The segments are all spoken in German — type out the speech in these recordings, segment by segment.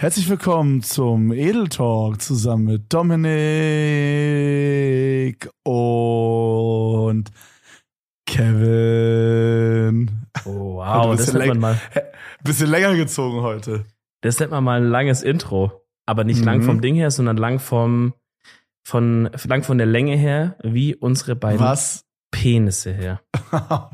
Herzlich willkommen zum Edel Talk zusammen mit Dominik und Kevin. Oh, wow, das nennt man mal. Bisschen länger gezogen heute. Das nennt man mal ein langes Intro. Aber nicht mhm. lang vom Ding her, sondern lang vom, von, lang von der Länge her, wie unsere beiden Was? Penisse her.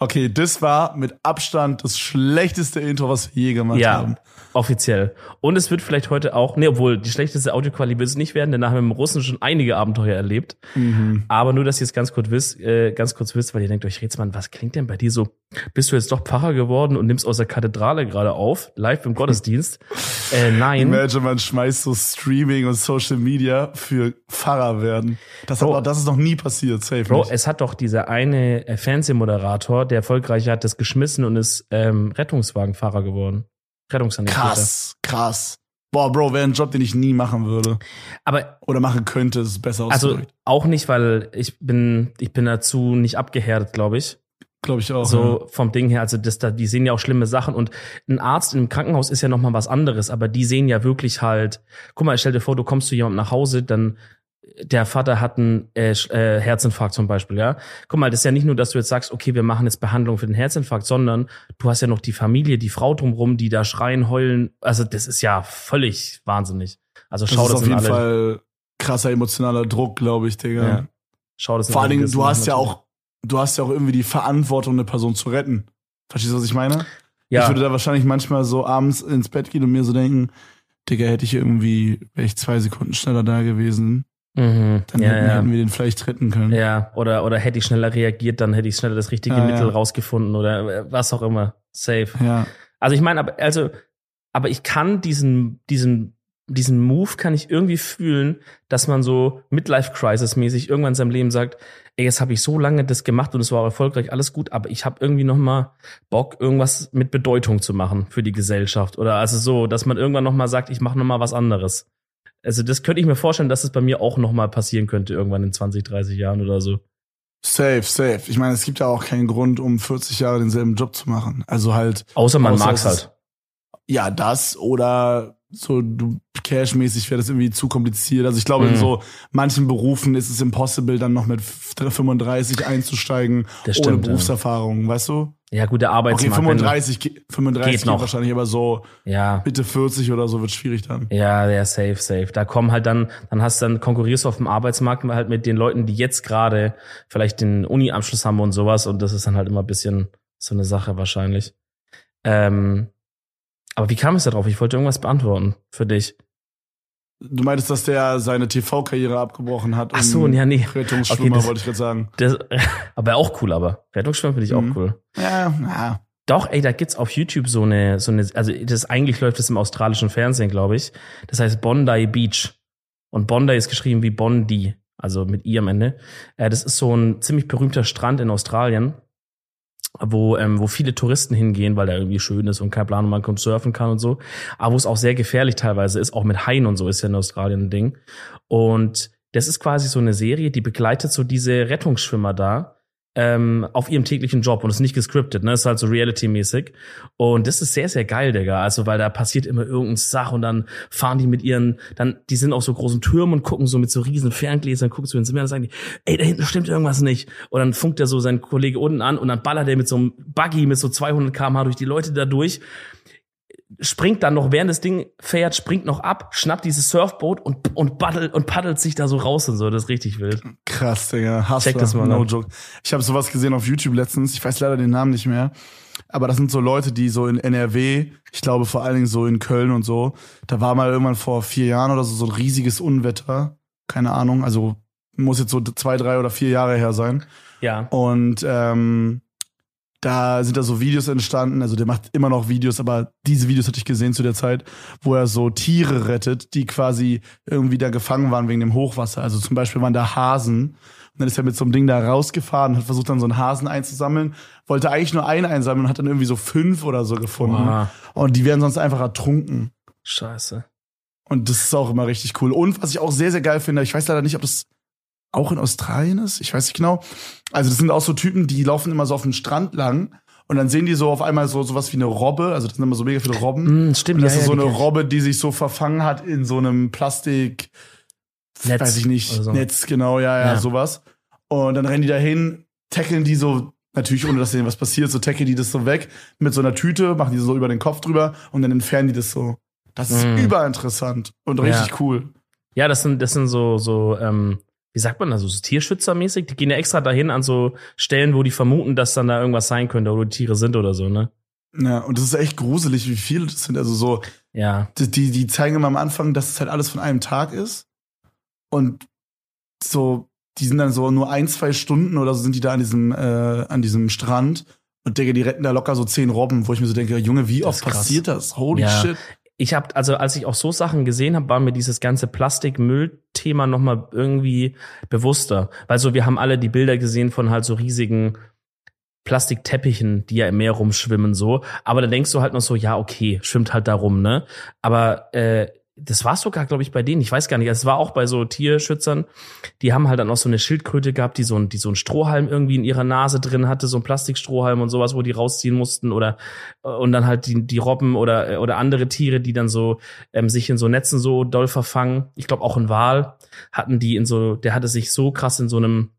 okay, das war mit Abstand das schlechteste Intro, was wir je gemacht ja, haben. Offiziell. Und es wird vielleicht heute auch, nee, obwohl die schlechteste Audioqualität wird es nicht werden, denn da haben wir im Russen schon einige Abenteuer erlebt. Mhm. Aber nur, dass ihr es ganz kurz wisst, äh, ganz kurz wisst, weil ihr denkt euch, Rätsmann, was klingt denn bei dir so? Bist du jetzt doch Pfarrer geworden und nimmst aus der Kathedrale gerade auf, live im Gottesdienst? äh, nein. Imagine, man schmeißt so Streaming und Social Media für Pfarrer werden. Das, Bro, hat, das ist noch nie passiert, safe. Bro, nicht. es hat doch dieser eine äh, Fernsehmoderator, der erfolgreich hat das geschmissen und ist ähm, Rettungswagenfahrer geworden. Rettungssanitäter. Krass, krass. Boah, Bro, wäre ein Job, den ich nie machen würde. Aber oder machen könnte, ist besser Also auch nicht, weil ich bin ich bin dazu nicht abgehärtet, glaube ich. Glaube ich auch. So ja. vom Ding her, also das da, die sehen ja auch schlimme Sachen und ein Arzt im Krankenhaus ist ja noch mal was anderes, aber die sehen ja wirklich halt. Guck mal, stell dir vor, du kommst zu jemandem nach Hause, dann der Vater hat einen äh, äh, Herzinfarkt zum Beispiel, ja. Guck mal, das ist ja nicht nur, dass du jetzt sagst, okay, wir machen jetzt Behandlung für den Herzinfarkt, sondern du hast ja noch die Familie, die Frau drumrum, die da schreien, heulen. Also das ist ja völlig wahnsinnig. Also schau das, das ist auf jeden alle. Fall krasser emotionaler Druck, glaube ich, Digga. Ja. Schau das Vor allen Dingen, du hast ja auch, du hast ja auch irgendwie die Verantwortung, eine Person zu retten. Verstehst du, was ich meine? Ja. Ich würde da wahrscheinlich manchmal so abends ins Bett gehen und mir so denken, Digga, hätte ich irgendwie, wäre ich zwei Sekunden schneller da gewesen Mhm. Dann ja, hätten, ja. hätten, wir den vielleicht retten können. Ja, oder, oder hätte ich schneller reagiert, dann hätte ich schneller das richtige ja, Mittel rausgefunden oder äh, was auch immer. Safe. Ja. Also ich meine, aber, also, aber ich kann diesen, diesen, diesen Move kann ich irgendwie fühlen, dass man so Midlife-Crisis-mäßig irgendwann in seinem Leben sagt, ey, jetzt habe ich so lange das gemacht und es war auch erfolgreich, alles gut, aber ich habe irgendwie noch mal Bock, irgendwas mit Bedeutung zu machen für die Gesellschaft. Oder also so, dass man irgendwann noch mal sagt, ich mache noch mal was anderes. Also das könnte ich mir vorstellen, dass es bei mir auch noch mal passieren könnte, irgendwann in 20, 30 Jahren oder so. Safe, safe. Ich meine, es gibt ja auch keinen Grund, um 40 Jahre denselben Job zu machen. Also halt. Außer man mag's halt. Ja, das oder so du cashmäßig wäre das irgendwie zu kompliziert. Also ich glaube, Mhm. in so manchen Berufen ist es impossible, dann noch mit 35 einzusteigen Das ohne stimmt, ja. Berufserfahrung, weißt du? Ja, gut, der Okay, Arbeitsmarkt. du- 35, ge- 35 Geht geht noch. wahrscheinlich, aber so Ja, Mitte 40 oder so wird schwierig dann. Ja, ja, safe, safe. Da kommen halt dann, dann hast du dann konkurrierst du auf dem Arbeitsmarkt halt mit den Leuten, die jetzt gerade vielleicht den Uni-Abschluss haben und sowas und das ist dann halt immer ein bisschen so eine Sache wahrscheinlich. Ähm, aber wie kam es da drauf? Ich wollte irgendwas beantworten für dich. Du meintest, dass der seine TV-Karriere abgebrochen hat. Ach so, ja, nee. Rettungsschwimmer, Okay, das- wollte ich gerade sagen. Das, aber auch cool, aber Rettungsschwimmen finde ich Mhm. auch cool. Ja, ja. Doch, ey, da gibt's auf YouTube so eine, so eine, also das eigentlich läuft das im australischen Fernsehen, glaube ich. Das heißt Bondi Beach. Und Bondi ist geschrieben wie Bondi, also mit I am Ende. Äh, das ist so ein ziemlich berühmter Strand in Australien, wo, ähm, wo viele Touristen hingehen, weil der irgendwie schön ist und kein Plan, und man kommt surfen kann und so. Aber wo es auch sehr gefährlich teilweise ist, auch mit Haien und so ist ja in Australien ein Ding. Und das ist quasi so eine Serie, die begleitet so diese Rettungsschwimmer da ähm, auf ihrem täglichen Job und ist nicht gescriptet, ne? Ist halt so Reality-mäßig. Und das ist sehr, sehr geil, Digga. Also, weil da passiert immer irgendeine Sache und dann fahren die mit ihren, dann, die sind auf so großen Türmen und gucken so mit so riesen Ferngläsern, gucken so ins Meer und sagen die, ey, da hinten stimmt irgendwas nicht. Und dann funkt er so seinen Kollege unten an und dann ballert er mit so einem Buggy mit so 200 km/h durch die Leute da durch springt dann noch, während das Ding fährt, springt noch ab, schnappt dieses Surfboot und, und, paddelt, und paddelt sich da so raus und so. Das ist richtig wild. Krass, Digga. Hustler, Check das mal no ab. joke. Ich habe sowas gesehen auf YouTube letztens. Ich weiß leider den Namen nicht mehr. Aber das sind so Leute, die so in NRW, ich glaube vor allen Dingen so in Köln und so, da war mal irgendwann vor vier Jahren oder so so ein riesiges Unwetter. Keine Ahnung, also muss jetzt so zwei, drei oder vier Jahre her sein. Ja. Und ähm, da sind da so Videos entstanden. Also der macht immer noch Videos, aber diese Videos hatte ich gesehen zu der Zeit, wo er so Tiere rettet, die quasi irgendwie da gefangen waren wegen dem Hochwasser. Also zum Beispiel waren da Hasen. Und dann ist er mit so einem Ding da rausgefahren und hat versucht dann so einen Hasen einzusammeln. Wollte eigentlich nur einen einsammeln und hat dann irgendwie so fünf oder so gefunden. Wow. Und die werden sonst einfach ertrunken. Scheiße. Und das ist auch immer richtig cool. Und was ich auch sehr, sehr geil finde, ich weiß leider nicht, ob das auch in Australien ist, ich weiß nicht genau. Also das sind auch so Typen, die laufen immer so auf den Strand lang Und dann sehen die so auf einmal so sowas wie eine Robbe, also das sind immer so mega viele Robben. Mm, stimmt, Und das ja, ist so ja, eine Robbe, die sich so verfangen hat in so einem Plastik, Netz weiß ich nicht, so. Netz, genau, ja, ja, Ja. sowas. Und dann rennen die dahin, tackeln die so, natürlich ohne dass denen was passiert, so tackeln die das so weg mit so einer Tüte, machen die so über den Kopf drüber und dann entfernen die das so. Das ist Mm. überinteressant und richtig cool. Ja, das sind, das sind so, so, ähm, wie sagt man das, so Tierschützermäßig? Die gehen ja extra dahin an so Stellen, wo die vermuten, dass dann da irgendwas sein könnte, wo die Tiere sind oder so, ne? Ja, und das ist echt gruselig, wie viele das sind. Also so, Ja. die, die, zeigen immer am Anfang, dass es halt alles von einem Tag ist. Und so, die sind dann so nur ein, zwei Stunden oder so sind die da an diesem, äh, an diesem Strand. Und Digga, die retten da locker so zehn Robben, wo ich mir so denke, Junge, wie oft passiert das? Holy Ja. shit. Ich habe, also als ich auch so Sachen gesehen habe, war mir dieses ganze Plastikmüll-Thema nochmal irgendwie bewusster. Weil so, wir haben alle die Bilder gesehen von halt so riesigen Plastikteppichen, die ja im Meer rumschwimmen, so. Aber da denkst du halt noch so, ja, okay, schwimmt halt da rum, ne? Aber äh, das war sogar, glaube ich, bei denen, ich weiß gar nicht, es war auch bei so Tierschützern, die haben halt dann auch so eine Schildkröte gehabt, die so, ein, die so einen Strohhalm irgendwie in ihrer Nase drin hatte, so ein Plastikstrohhalm und sowas, wo die rausziehen mussten oder und dann halt die, die Robben oder, oder andere Tiere, die dann so ähm, sich in so Netzen so doll verfangen. Ich glaube auch ein Wal hatten die in so, der hatte sich so krass in so einem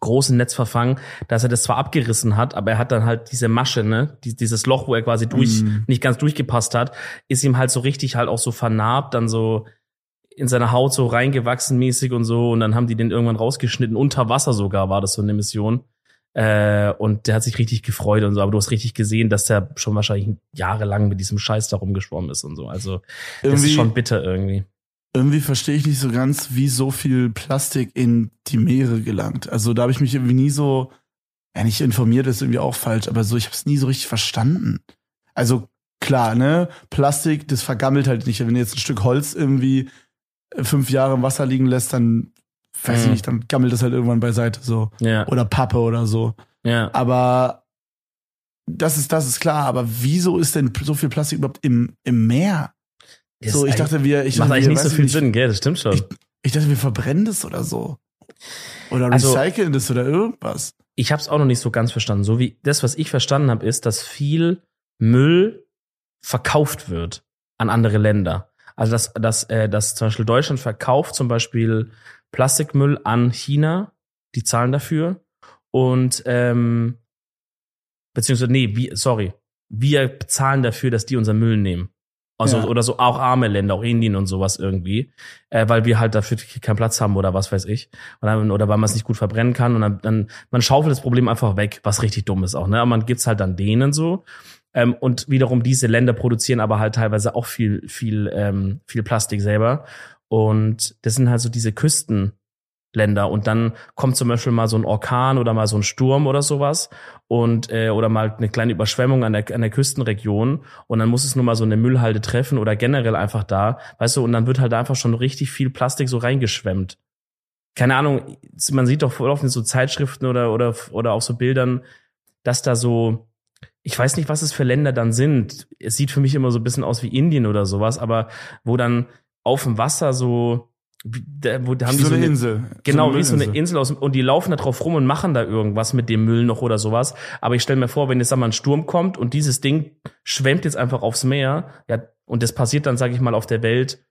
großen Netz verfangen, dass er das zwar abgerissen hat, aber er hat dann halt diese Masche, ne, die, dieses Loch, wo er quasi durch, Mm. nicht ganz durchgepasst hat, ist ihm halt so richtig halt auch so vernarbt, dann so in seine Haut so reingewachsen mäßig und so und dann haben die den irgendwann rausgeschnitten, unter Wasser sogar war das so eine Mission. Äh, und der hat sich richtig gefreut und so, aber du hast richtig gesehen, dass der schon wahrscheinlich jahrelang mit diesem Scheiß da rumgeschwommen ist und so. Also das Irgendwie, ist schon bitter irgendwie. Irgendwie verstehe ich nicht so ganz, wie so viel Plastik in die Meere gelangt. Also da habe ich mich irgendwie nie so, ja nicht informiert, ist irgendwie auch falsch, aber so, ich habe es nie so richtig verstanden. Also klar, ne, Plastik, das vergammelt halt nicht. Wenn du jetzt ein Stück Holz irgendwie äh, fünf Jahre im Wasser liegen lässt, dann weiß ich Mhm. nicht, dann gammelt das halt irgendwann beiseite so. Ja, Oder Pappe oder so. ja. Aber das ist, das ist klar, aber wieso ist denn so viel Plastik überhaupt im, im Meer? Das so, ich dachte, wir, ich macht dachte, eigentlich wir, nicht so viel nicht, Sinn, gell? Das stimmt schon. Ich- Ich dachte, wir verbrennen das oder so. Oder Also- recyceln das oder irgendwas. ich habe es auch noch nicht so ganz verstanden. So wie das, was ich verstanden habe, ist, dass viel Müll verkauft wird an andere Länder. Also dass, dass, äh, dass zum Beispiel Deutschland verkauft zum Beispiel Plastikmüll an China, die zahlen dafür. Und ähm, beziehungsweise, nee, wir, sorry, wir bezahlen dafür, dass die unseren Müll nehmen. Also, Ja. oder so auch arme Länder, auch Indien und sowas irgendwie, äh, weil wir halt dafür keinen Platz haben oder was weiß ich. Dann, oder weil man es nicht gut verbrennen kann und dann, dann man schaufelt das Problem einfach weg, was richtig dumm ist auch, ne? Aber man gibt's halt dann denen so. Ähm, und wiederum diese Länder produzieren aber halt teilweise auch viel, viel, ähm, viel Plastik selber. Und das sind halt so diese Küstenländer. Und dann kommt zum Beispiel mal so ein Orkan oder mal so ein Sturm oder sowas und äh, oder mal eine kleine Überschwemmung an der, an der Küstenregion und dann muss es nur mal so eine Müllhalde treffen oder generell einfach da, weißt du, und dann wird halt einfach schon richtig viel Plastik so reingeschwemmt. Keine Ahnung, man sieht doch voll oft in so Zeitschriften oder oder oder auch so Bildern, dass da so ich weiß nicht, was es für Länder dann sind. Es sieht für mich immer so ein bisschen aus wie Indien oder sowas, aber wo dann auf dem Wasser so da, wo da haben die so eine Insel. Genau, wie so eine. Insel aus und die laufen da drauf rum und machen da irgendwas mit dem Müll noch oder sowas. Aber ich stelle mir vor, wenn jetzt sag mal ein Sturm kommt und dieses Ding schwemmt jetzt einfach aufs Meer, ja, und das passiert dann, sage ich mal, auf der Welt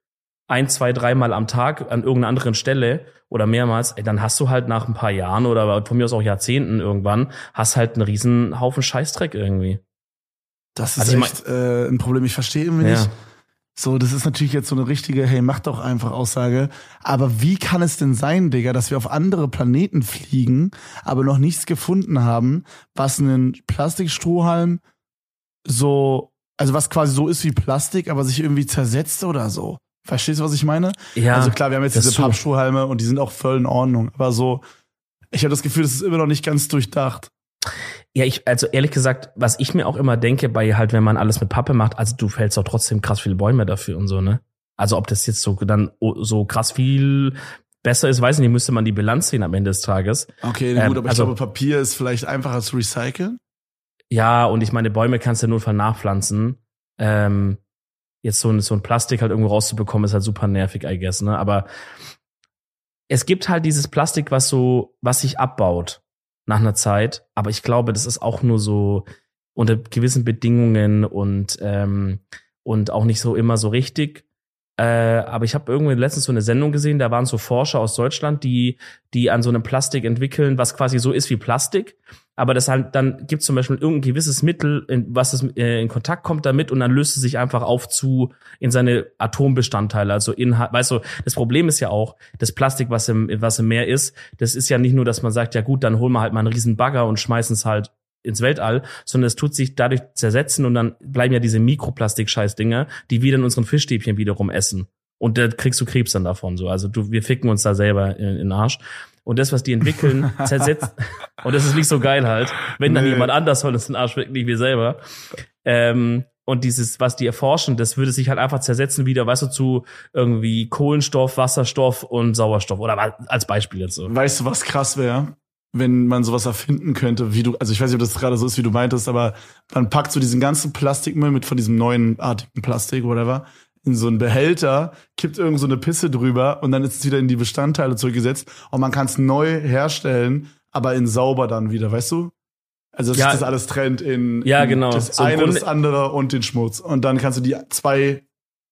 ein, zwei, dreimal am Tag an irgendeiner anderen Stelle oder mehrmals, ey, dann hast du halt nach ein paar Jahren oder von mir aus auch Jahrzehnten irgendwann, hast halt einen riesen Haufen Scheißdreck irgendwie. Das ist Also ich mein- echt äh, ein Problem. Ich verstehe irgendwie Ja. nicht. So, das ist natürlich jetzt so eine richtige, hey, mach doch einfach Aussage. Aber wie kann es denn sein, Digga, dass wir auf andere Planeten fliegen, aber noch nichts gefunden haben, was einen Plastikstrohhalm so, also was quasi so ist wie Plastik, aber sich irgendwie zersetzt oder so. Verstehst du, was ich meine? Ja, also klar, wir haben jetzt diese. Pappstrohhalme und die sind auch voll in Ordnung. Aber so, ich habe das Gefühl, das ist immer noch nicht ganz durchdacht. Ja, ich, also ehrlich gesagt, was ich mir auch immer denke, bei halt, wenn man alles mit Pappe macht, also du fällst doch trotzdem krass viele Bäume dafür und so, ne? Also ob das jetzt so dann so krass viel besser ist, weiß ich nicht, müsste man die Bilanz sehen am Ende des Tages. Okay, Ähm, gut, aber also- ich glaube, Papier ist vielleicht einfacher zu recyceln. Ja, und ich meine, Bäume kannst du nur Notfall nachpflanzen. Ähm, jetzt so ein, so ein Plastik halt irgendwo rauszubekommen, ist halt super nervig, I guess, ne? Aber es gibt halt dieses Plastik, was so, was sich abbaut nach einer Zeit. Aber ich glaube, das ist auch nur so, unter gewissen Bedingungen und, ähm, und auch nicht so immer so richtig. Äh, aber ich habe irgendwie letztens so eine Sendung gesehen, da waren so Forscher aus Deutschland, die, die an so einem Plastik entwickeln, was quasi so ist wie Plastik. Aber das halt, dann gibt zum Beispiel irgendein gewisses Mittel, in, was es äh, in Kontakt kommt damit und dann löst es sich einfach auf zu in seine Atombestandteile. Also in, weißt du, das Problem ist ja auch, das Plastik, was im, was im Meer ist, das ist ja nicht nur, dass man sagt, ja gut, dann holen wir halt mal einen riesen Bagger und schmeißen es halt ins Weltall, sondern es tut sich dadurch zersetzen und dann bleiben ja diese Mikroplastik-Scheiß-Dinger, die wir in unseren Fischstäbchen wiederum essen. Und da kriegst du Krebs dann davon so. Also du, wir ficken uns da selber in, in den Arsch. Und das, was die entwickeln, zersetzt. und das ist nicht so geil halt. Wenn dann nee. jemand anders soll uns den Arsch ficken, nicht wir selber. Ähm, und dieses, was die erforschen, das würde sich halt einfach zersetzen wieder, weißt du, zu irgendwie Kohlenstoff, Wasserstoff und Sauerstoff. Oder als Beispiel jetzt so. Weißt du, was krass wäre? wenn man sowas erfinden könnte, wie du, also ich weiß nicht, ob das gerade so ist, wie du meintest, aber man packt so diesen ganzen Plastikmüll mit von diesem neuen artigen Plastik, whatever, in so einen Behälter, kippt irgend so eine Pisse drüber und dann ist es wieder in die Bestandteile zurückgesetzt und man kann es neu herstellen, aber in sauber dann wieder, weißt du? Also dass ja, das alles trennt in, ja, genau. das so eine, das andere und den Schmutz. Und dann kannst du die zwei,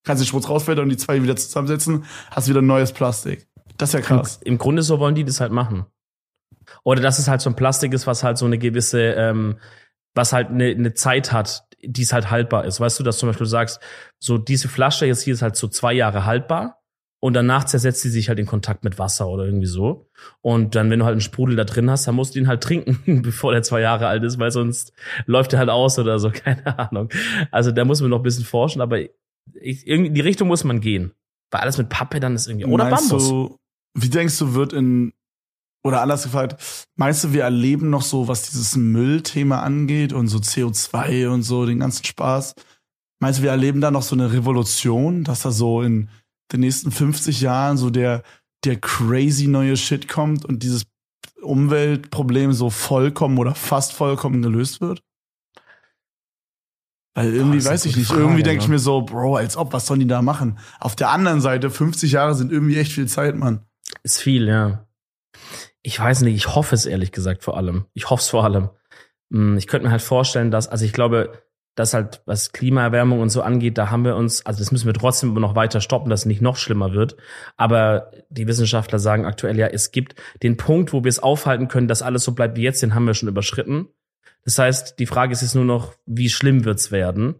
kannst den Schmutz rausfiltern und die zwei wieder zusammensetzen, hast wieder neues Plastik. Das ist ja krass. Im, Im Grunde so wollen die das halt machen. Oder dass es halt so ein Plastik ist, was halt so eine gewisse, ähm, was halt eine, eine Zeit hat, die es halt haltbar ist. Weißt du, dass zum Beispiel du sagst, so diese Flasche jetzt hier ist halt so zwei Jahre haltbar und danach zersetzt sie sich halt in Kontakt mit Wasser oder irgendwie so. Und dann, wenn du halt einen Sprudel da drin hast, dann musst du ihn halt trinken, bevor der zwei Jahre alt ist, weil sonst läuft er halt aus oder so, keine Ahnung. Also da muss man noch ein bisschen forschen, aber ich, irgendwie in die Richtung muss man gehen. Weil alles mit Pappe dann ist irgendwie. Oder Meinst Bambus. Du, wie denkst du, wird in oder anders gefragt, meinst du, wir erleben noch so, was dieses Müllthema angeht und so CO2 und so, den ganzen Spaß? Meinst du, wir erleben da noch so eine Revolution, dass da so in den nächsten 50 Jahren so der, der crazy neue Shit kommt und dieses Umweltproblem so vollkommen oder fast vollkommen gelöst wird? Weil irgendwie oh, weiß ich nicht, Frage, irgendwie denke ich ne? mir so, Bro, als ob, was sollen die da machen? Auf der anderen Seite, 50 Jahre sind irgendwie echt viel Zeit, Mann. Ist viel, ja ich weiß nicht, ich hoffe es ehrlich gesagt vor allem. Ich hoffe es vor allem. Hm, ich könnte mir halt vorstellen, dass, also ich glaube, dass halt, was Klimaerwärmung und so angeht, da haben wir uns, also das müssen wir trotzdem immer noch weiter stoppen, dass es nicht noch schlimmer wird. Aber die Wissenschaftler sagen aktuell ja, es gibt den Punkt, wo wir es aufhalten können, dass alles so bleibt wie jetzt, den haben wir schon überschritten. Das heißt, die Frage ist jetzt nur noch, wie schlimm wird's werden?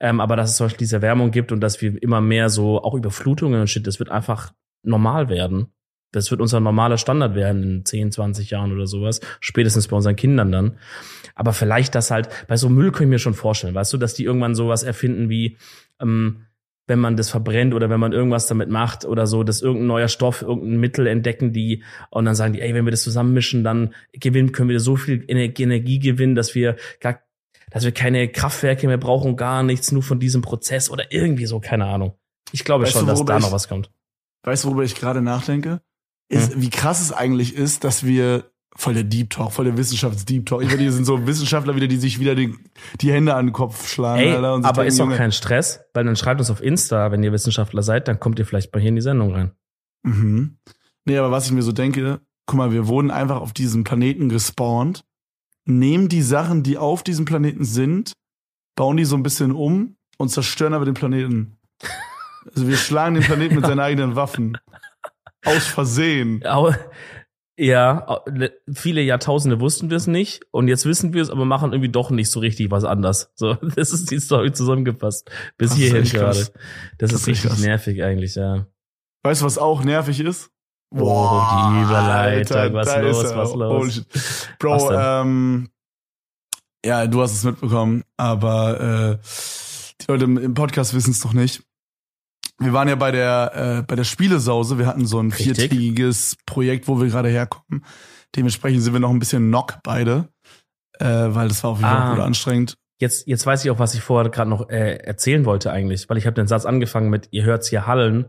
Ähm, aber dass es zum Beispiel diese Erwärmung gibt und dass wir immer mehr so auch Überflutungen und Shit, das wird einfach normal werden. Das wird unser normaler Standard werden in 10, 20 Jahren oder sowas. Spätestens bei unseren Kindern dann. Aber vielleicht das halt, bei so Müll kann ich mir schon vorstellen, weißt du, dass die irgendwann sowas erfinden wie, ähm, wenn man das verbrennt oder wenn man irgendwas damit macht oder so, dass irgendein neuer Stoff, irgendein Mittel entdecken, die und dann sagen die, ey, wenn wir das zusammenmischen, dann gewinnen, können wir so viel Energie gewinnen, dass wir gar, dass wir keine Kraftwerke mehr brauchen, gar nichts, nur von diesem Prozess oder irgendwie so, keine Ahnung. Ich glaube weißt schon, du, dass da ich, noch was kommt. Weißt du, worüber ich gerade nachdenke? Ist, hm. wie krass es eigentlich ist, dass wir voll der Deep Talk, voll der Wissenschafts-Deep Talk. Ich meine, hier sind so Wissenschaftler wieder, die sich wieder die, die Hände an den Kopf schlagen. Ey, Alter, aber ist doch kein Stress, weil dann schreibt uns auf Insta, wenn ihr Wissenschaftler seid, dann kommt ihr vielleicht bei hier in die Sendung rein. Mhm. Nee, aber was ich mir so denke, guck mal, wir wurden einfach auf diesem Planeten gespawnt, nehmen die Sachen, die auf diesem Planeten sind, bauen die so ein bisschen um und zerstören aber den Planeten. Also wir schlagen den Planeten mit seinen eigenen Waffen. Aus Versehen. Ja, viele Jahrtausende wussten wir es nicht und jetzt wissen wir es, aber machen irgendwie doch nicht so richtig was anders. So, das ist die Story zusammengefasst. Bis hierhin gerade. Das, das, ist richtig krass. nervig eigentlich, ja. Weißt du, was auch nervig ist? Boah, die Überleitung, Alter, was los, was los? Bro, was ähm, ja, du hast es mitbekommen, aber äh, die Leute im Podcast wissen es doch nicht wir waren ja bei der äh, bei der Spielesause. Wir hatten so ein Richtig. viertägiges Projekt, wo wir gerade herkommen. Dementsprechend sind wir noch ein bisschen knock beide, äh, weil das war auf jeden Fall ah, gut anstrengend. Jetzt jetzt weiß ich auch, was ich vorher gerade noch äh, erzählen wollte eigentlich, weil ich habe den Satz angefangen mit ihr hört's hier hallen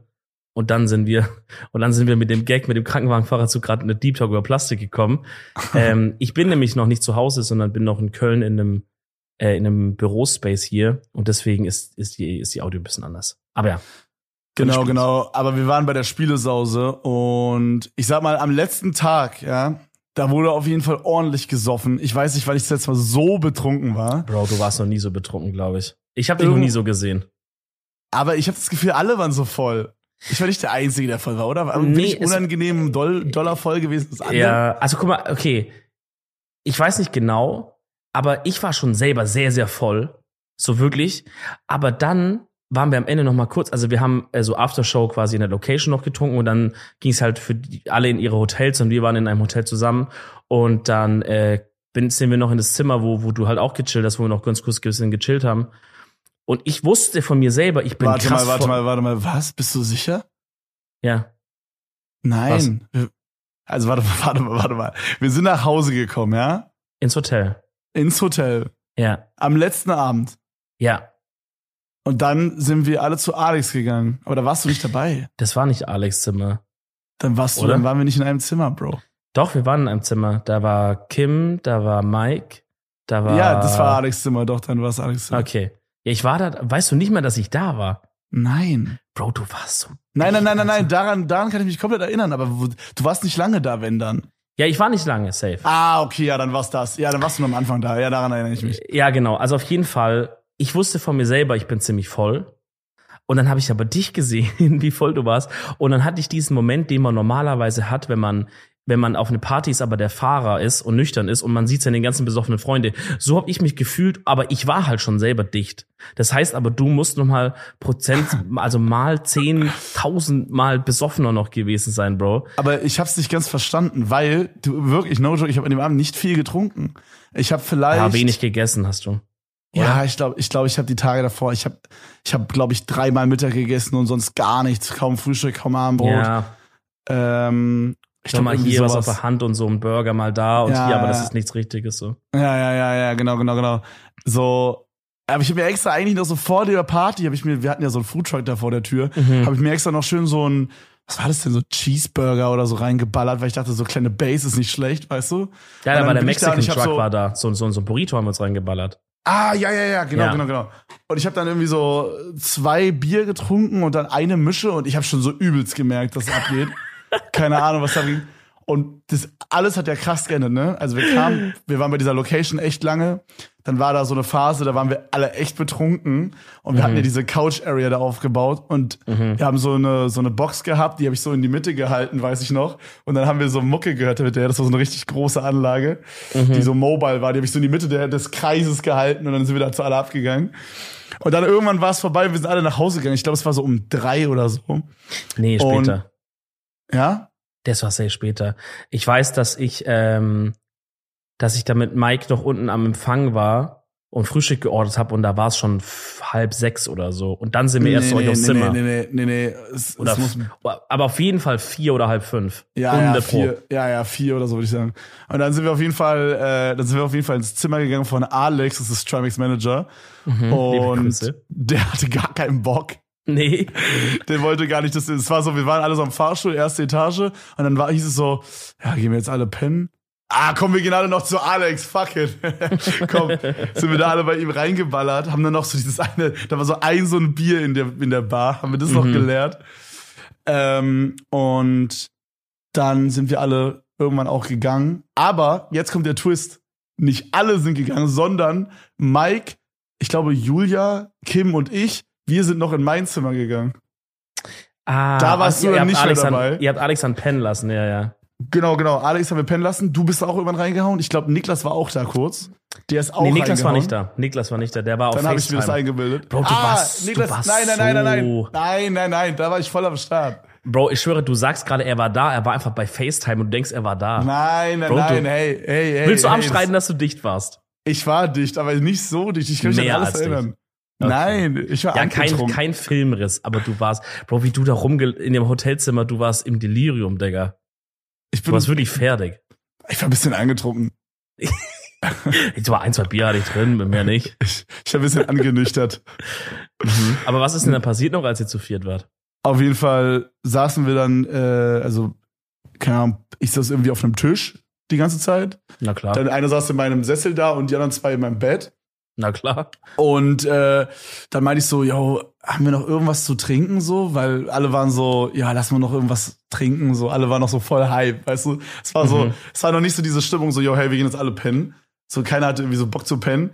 und dann sind wir und dann sind wir mit dem Gag mit dem Krankenwagenfahrer zu gerade eine Deep Talk über Plastik gekommen. ähm, ich bin nämlich noch nicht zu Hause, sondern bin noch in Köln in einem äh, in einem Bürospace hier und deswegen ist ist die ist die Audio ein bisschen anders. Aber ja. Genau, genau. Aber wir waren bei der Spielesause und ich sag mal, am letzten Tag, ja, Da wurde auf jeden Fall ordentlich gesoffen. Ich weiß nicht, weil ich das letzte Mal so betrunken war. Bro, du warst noch nie so betrunken, glaube ich. Ich habe dich noch nie so gesehen. Aber ich habe das Gefühl, alle waren so voll. Ich war nicht der Einzige, der voll war, oder? Aber Nee, unangenehm doll, doller voll gewesen als andere? Ja, also guck mal, okay. Ich weiß nicht genau, aber ich war schon selber sehr, sehr voll. So wirklich. Aber dann waren wir am Ende noch mal kurz, also wir haben äh, so Aftershow quasi in der Location noch getrunken und dann ging es halt für die, alle in ihre Hotels und wir waren in einem Hotel zusammen und dann äh, bin, sind wir noch in das Zimmer, wo, wo du halt auch gechillt hast, wo wir noch ganz kurz ein bisschen gechillt haben. Und ich wusste von mir selber, ich bin Warte krass mal, warte mal, warte mal. Was? Bist du sicher? Ja, Nein. Wir- Also warte mal, warte mal, warte mal. Wir sind nach Hause gekommen, ja? ins Hotel. Ins Hotel. Ja, Am letzten Abend. ja. Und dann sind wir alle zu Alex gegangen. Aber da warst du nicht dabei. Das war nicht Alex Zimmer. Dann warst du, Oder? dann waren wir nicht in einem Zimmer, Bro. Doch, wir waren in einem Zimmer. Da war Kim, da war Mike, da war. Ja, das war Alex Zimmer, doch, dann war es Alex Zimmer. Okay. Ja, ich war da. Weißt du nicht mehr, dass ich da war? Nein. Bro, du warst so. Nein, nein, nein, nein, nein, daran, daran kann ich mich komplett erinnern, aber wo, du warst nicht lange da, wenn dann. Ja, ich war nicht lange safe. Ah, okay, ja, dann war's das. Ja, dann warst du noch am Anfang da. Ja, daran erinnere ich mich. Ja, genau. Also auf jeden Fall, ich wusste von mir selber, ich bin ziemlich voll. Und dann habe ich aber dich gesehen, wie voll du warst. Und dann hatte ich diesen Moment, den man normalerweise hat, wenn man wenn man auf eine Party ist, aber der Fahrer ist und nüchtern ist und man sieht seine ganzen besoffenen Freunde. So habe ich mich gefühlt, aber ich war halt schon selber dicht. Das heißt aber, du musst noch mal Prozent, also mal zehntausend Mal besoffener noch gewesen sein, Bro. Aber ich hab's nicht ganz verstanden, weil du wirklich, no joke, ich habe an dem Abend nicht viel getrunken. Ich habe vielleicht. Ja, wenig gegessen hast du. Ja, ich glaube, ich glaube, ich habe die Tage davor, ich habe, ich habe, glaube ich, dreimal Mittag gegessen und sonst gar nichts, kaum Frühstück, kaum Abendbrot. Ja, Ähm, ich schon glaub, mal hier was sowas. auf der Hand und so ein Burger mal da und Ja, hier, aber das ist nichts Richtiges so. Ja, ja, ja, ja, genau, genau, genau. So, aber ich habe mir extra eigentlich noch so vor der Party, habe ich mir, wir hatten ja so einen Foodtruck da vor der Tür, Mhm. habe ich mir extra noch schön so ein, was war das denn, so Cheeseburger oder so reingeballert, weil ich dachte, so kleine Base ist nicht schlecht, weißt du? Ja, aber der Mexican hab Truck so- war da. So, so, so ein Burrito haben wir uns reingeballert. Ah, ja, ja, ja, genau, Ja. genau, genau. Und ich habe dann irgendwie so zwei Bier getrunken und dann eine Mische und ich habe schon so übelst gemerkt, dass es abgeht. Keine Ahnung, was da ging. Und das alles hat ja krass geändert, ne? Also wir kamen, wir waren bei dieser Location echt lange. Dann war da so eine Phase, da waren wir alle echt betrunken und wir hatten ja diese Couch Area da aufgebaut und wir haben so eine so eine Box gehabt, die habe ich so in die Mitte gehalten, weiß ich noch. Und dann haben wir so Mucke gehört mit der, das war so eine richtig große Anlage, die so mobile war, die habe ich so in die Mitte der, des Kreises gehalten und dann sind wir dazu alle abgegangen. Und dann irgendwann war es vorbei, wir sind alle nach Hause gegangen. Ich glaube, es war so um drei oder so. Nee, später. Ja? Das war sehr später. Ich weiß, dass ich, ähm, dass ich da mit Mike noch unten am Empfang war und Frühstück geordert habe und da war es schon halb sechs oder so. Und dann sind wir erst zu euch aufs Zimmer. Nee, nee, nee, nee, nee. Es, Oder es muss, aber auf jeden Fall vier oder halb fünf. ja, ja, 100 Pro. vier, ja, ja, vier oder so würde ich sagen. Und dann sind wir auf jeden Fall, äh, dann sind wir auf jeden Fall ins Zimmer gegangen von Alex, das ist Trimax Manager. Mhm, Und der hatte gar keinen Bock. Nee. Der wollte gar nicht, dass es war so, wir waren alle so am Fahrstuhl, erste Etage, und dann war, hieß es so, ja, gehen wir jetzt alle pennen? Ah, komm, wir alle noch zu Alex, fuck it. komm, sind wir da alle bei ihm reingeballert, haben dann noch so dieses eine, da war so ein so ein Bier in der, in der Bar, haben wir das noch Mhm. geleert. Ähm, und dann sind wir alle irgendwann auch gegangen. Aber jetzt kommt der Twist. Nicht alle sind gegangen, sondern Mike, ich glaube Julia, Kim und ich, wir sind noch in mein Zimmer gegangen. Ah, Da warst du ihr dann nicht mehr dabei. An, ihr habt Alex an pennen lassen, ja, ja. Genau, genau. Alex haben wir pennen lassen. Du bist auch irgendwann reingehauen. Ich glaube, Niklas war auch da kurz. Der ist auch nee, Niklas war nicht da. Niklas war nicht da. Der war auf Dann habe ich mir das eingebildet. Bro, du ah, warst- du Niklas, warst nein, nein, nein, nein, nein. Nein, nein, nein. Da war ich voll am Start. Bro, ich schwöre, du sagst gerade, er war da. Er war einfach bei FaceTime und du denkst, er war da. Nein, nein, Bro, du- nein. Hey, hey, hey. Willst du hey, abstreiten, dass du dicht warst? Das, ich war dicht, aber nicht so dicht. Ich kann mich Mehr an alles als dicht. erinnern. Okay. Nein, ich war Ja, kein, kein Filmriss, aber du warst, Bro, wie du da rumge in dem Hotelzimmer, du warst im Delirium, Digga. Ich Du bin, warst wirklich fertig. ich war ein bisschen angetrunken. Jetzt war ein, zwei Bier hatte ich drin, mehr nicht. Ich, ich war ein bisschen angenüchtert. Aber was ist denn da passiert noch, als ihr zu viert wart? Auf jeden Fall saßen wir dann, äh, also, keine Ahnung, ich saß irgendwie auf einem Tisch die ganze Zeit. Na klar. Dann einer saß in meinem Sessel da und die anderen zwei in meinem Bett. Na klar. Und äh, dann meinte ich so, yo, haben wir noch irgendwas zu trinken so? Weil alle waren so, ja, lass mal noch irgendwas trinken. So, alle waren noch so voll hype, weißt du? Es war so, Mhm. es war noch nicht so diese Stimmung, so, yo, hey, wir gehen jetzt alle pennen. So, keiner hatte irgendwie so Bock zu pennen.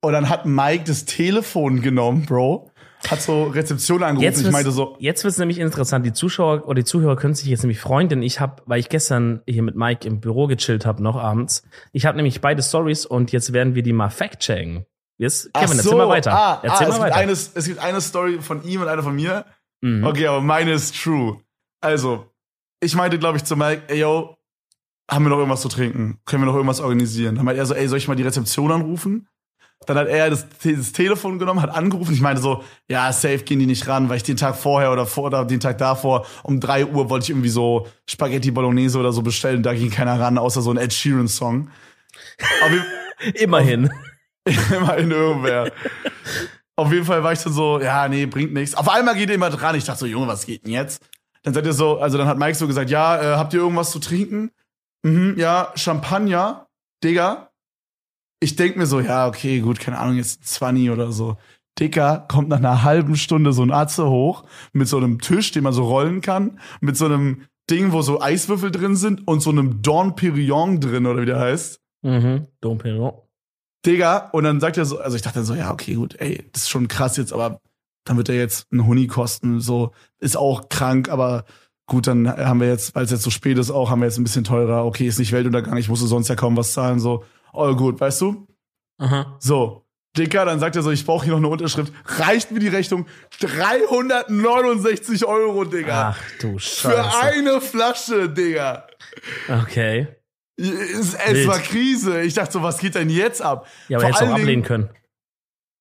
Und dann hat Mike das Telefon genommen, Bro. Hat so Rezeption angerufen. Jetzt ich meinte so, jetzt wird's nämlich interessant. Die Zuschauer oder die Zuhörer können sich jetzt nämlich freuen, denn ich habe, weil ich gestern hier mit Mike im Büro gechillt habe, noch abends. Ich habe nämlich beide Stories und jetzt werden wir die mal fact-checken. Jetzt, Kevin, ach erzähl so, mal weiter. Ah, erzähl ah, mal es, weiter. Gibt eine, es gibt eine Story von ihm und eine von mir. Mhm. Okay, aber meine ist true. Also, ich meinte, glaube ich, zu Mike, ey, yo, haben wir noch irgendwas zu trinken? Können wir noch irgendwas organisieren? Dann meinte er so, ey, soll ich mal die Rezeption anrufen? Dann hat er das, das Telefon genommen, hat angerufen. Ich meinte so, ja, safe gehen die nicht ran, weil ich den Tag vorher oder vor oder den Tag davor um drei Uhr wollte ich irgendwie so Spaghetti Bolognese oder so bestellen. Da ging keiner ran, außer so ein Ed Sheeran Song. Aber Immerhin. Immerhin irgendwer. Auf jeden Fall war ich dann so, ja, nee, bringt nichts. Auf einmal geht jemand dran. Ich dachte so, Junge, was geht denn jetzt? Dann seid ihr so, also dann hat Mike so gesagt, ja, äh, habt ihr irgendwas zu trinken? Mhm, ja, Champagner, Digga. Ich denk mir so, ja, okay, gut, keine Ahnung, jetzt 20 oder so. Digga, kommt nach einer halben Stunde so ein Atze hoch mit so einem Tisch, den man so rollen kann, mit so einem Ding, wo so Eiswürfel drin sind und so einem Dawn Perignon drin, oder wie der heißt. Mhm. Dom Perignon. Digga, und dann sagt er so, also ich dachte so, ja, okay, gut, ey, das ist schon krass jetzt, aber dann wird er jetzt einen Huni kosten, so, ist auch krank, aber gut, dann haben wir jetzt, weil es jetzt so spät ist, auch, haben wir jetzt ein bisschen teurer, okay, ist nicht Weltuntergang, ich musste sonst ja kaum was zahlen, so, all gut, weißt du? Aha. So, Digga, dann sagt er so, ich brauche hier noch eine Unterschrift, reicht mir die Rechnung, 369 Euro, Digga, Ach du für Scheiße. eine Flasche, Digga. Okay. Es, es war Krise. Ich dachte so, was geht denn jetzt ab? Ja, aber Vor hättest du auch allen Dingen- ablehnen können.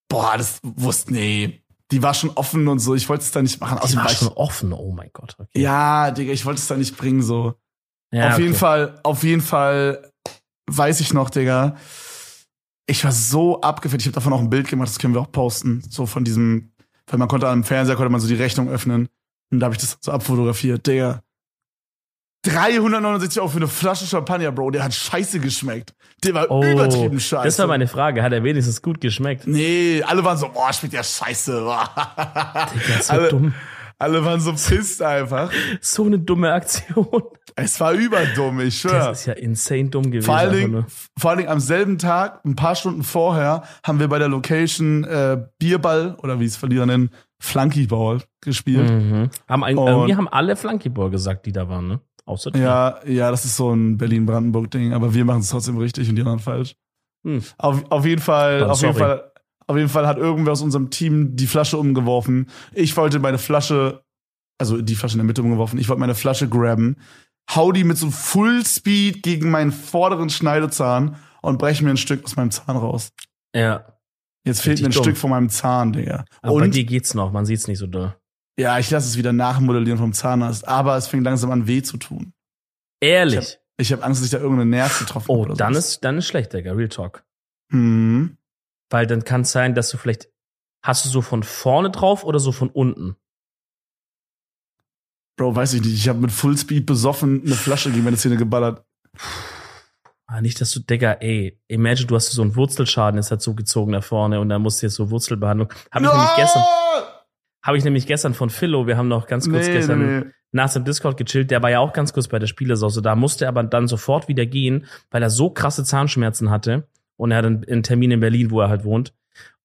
Boah, das wusste, nee. Die war schon offen und so. Ich wollte es da nicht machen. Die war war ich, schon offen. Oh mein Gott. Okay. ja, Digga, ich wollte es da nicht bringen, so. Ja, auf jeden okay. Fall, auf jeden Fall weiß ich noch, Digga. Ich war so abgefällt. Ich habe davon auch ein Bild gemacht, das können wir auch posten. So von diesem, weil man konnte am Fernseher, konnte man so die Rechnung öffnen. Und da habe ich das so abfotografiert, Digga. 369 Euro für eine Flasche Champagner, Bro. Der hat scheiße geschmeckt. Der war Oh, übertrieben scheiße. Das war meine Frage. Hat er wenigstens gut geschmeckt? Nee, alle waren so, boah, schmeckt ja scheiße. Digga, so alle, dumm. alle waren so pisst einfach. So eine dumme Aktion. Es war überdumm, ich schwör. Das ist ja insane dumm gewesen. Vor allen, Dingen, vor allen Dingen am selben Tag, ein paar Stunden vorher, haben wir bei der Location äh, Bierball oder wie es Verlierer nennen, Flunkyball gespielt. Mhm. Haben ein, irgendwie haben alle Flunkyball gesagt, die da waren, ne? Außer. Ja, ja, das ist so ein Berlin-Brandenburg-Ding, aber wir machen es trotzdem richtig und die anderen falsch. Hm. Auf, auf jeden Fall, auf jeden. Fall, auf jeden Fall hat irgendwer aus unserem Team die Flasche umgeworfen. Ich wollte meine Flasche, also die Flasche in der Mitte umgeworfen, ich wollte meine Flasche grabben, hau die mit so Full Speed gegen meinen vorderen Schneidezahn und breche mir ein Stück aus meinem Zahn raus. Ja. Jetzt fehlt mir ein dumm. Stück von meinem Zahn, Digga. Aber bei und dir geht's noch, man sieht's nicht so doll. Ja, ich lasse es wieder nachmodellieren vom Zahnarzt, aber es fängt langsam an weh zu tun. Ehrlich. Ich habe Angst, dass ich da irgendeinen Nerv getroffen Oh, habe oder dann ist, dann ist schlecht, Digga. Real Talk. Hm. Weil dann kann es sein, dass du vielleicht, hast du so von vorne drauf oder so von unten? Bro, weiß ich nicht. Ich habe mit Fullspeed besoffen eine Flasche gegen meine Zähne geballert. Ah, nicht, dass du, Digga, ey, imagine, du hast so einen Wurzelschaden, ist halt so gezogen da vorne und dann musst du jetzt so Wurzelbehandlung. Habe ich nämlich gestern, habe ich nämlich gestern von Philo, wir haben noch ganz kurz Nee, gestern nee, nach dem Discord gechillt, der war ja auch ganz kurz bei der Spielesause, da musste er aber dann sofort wieder gehen, weil er so krasse Zahnschmerzen hatte und er hat einen, einen Termin in Berlin, wo er halt wohnt.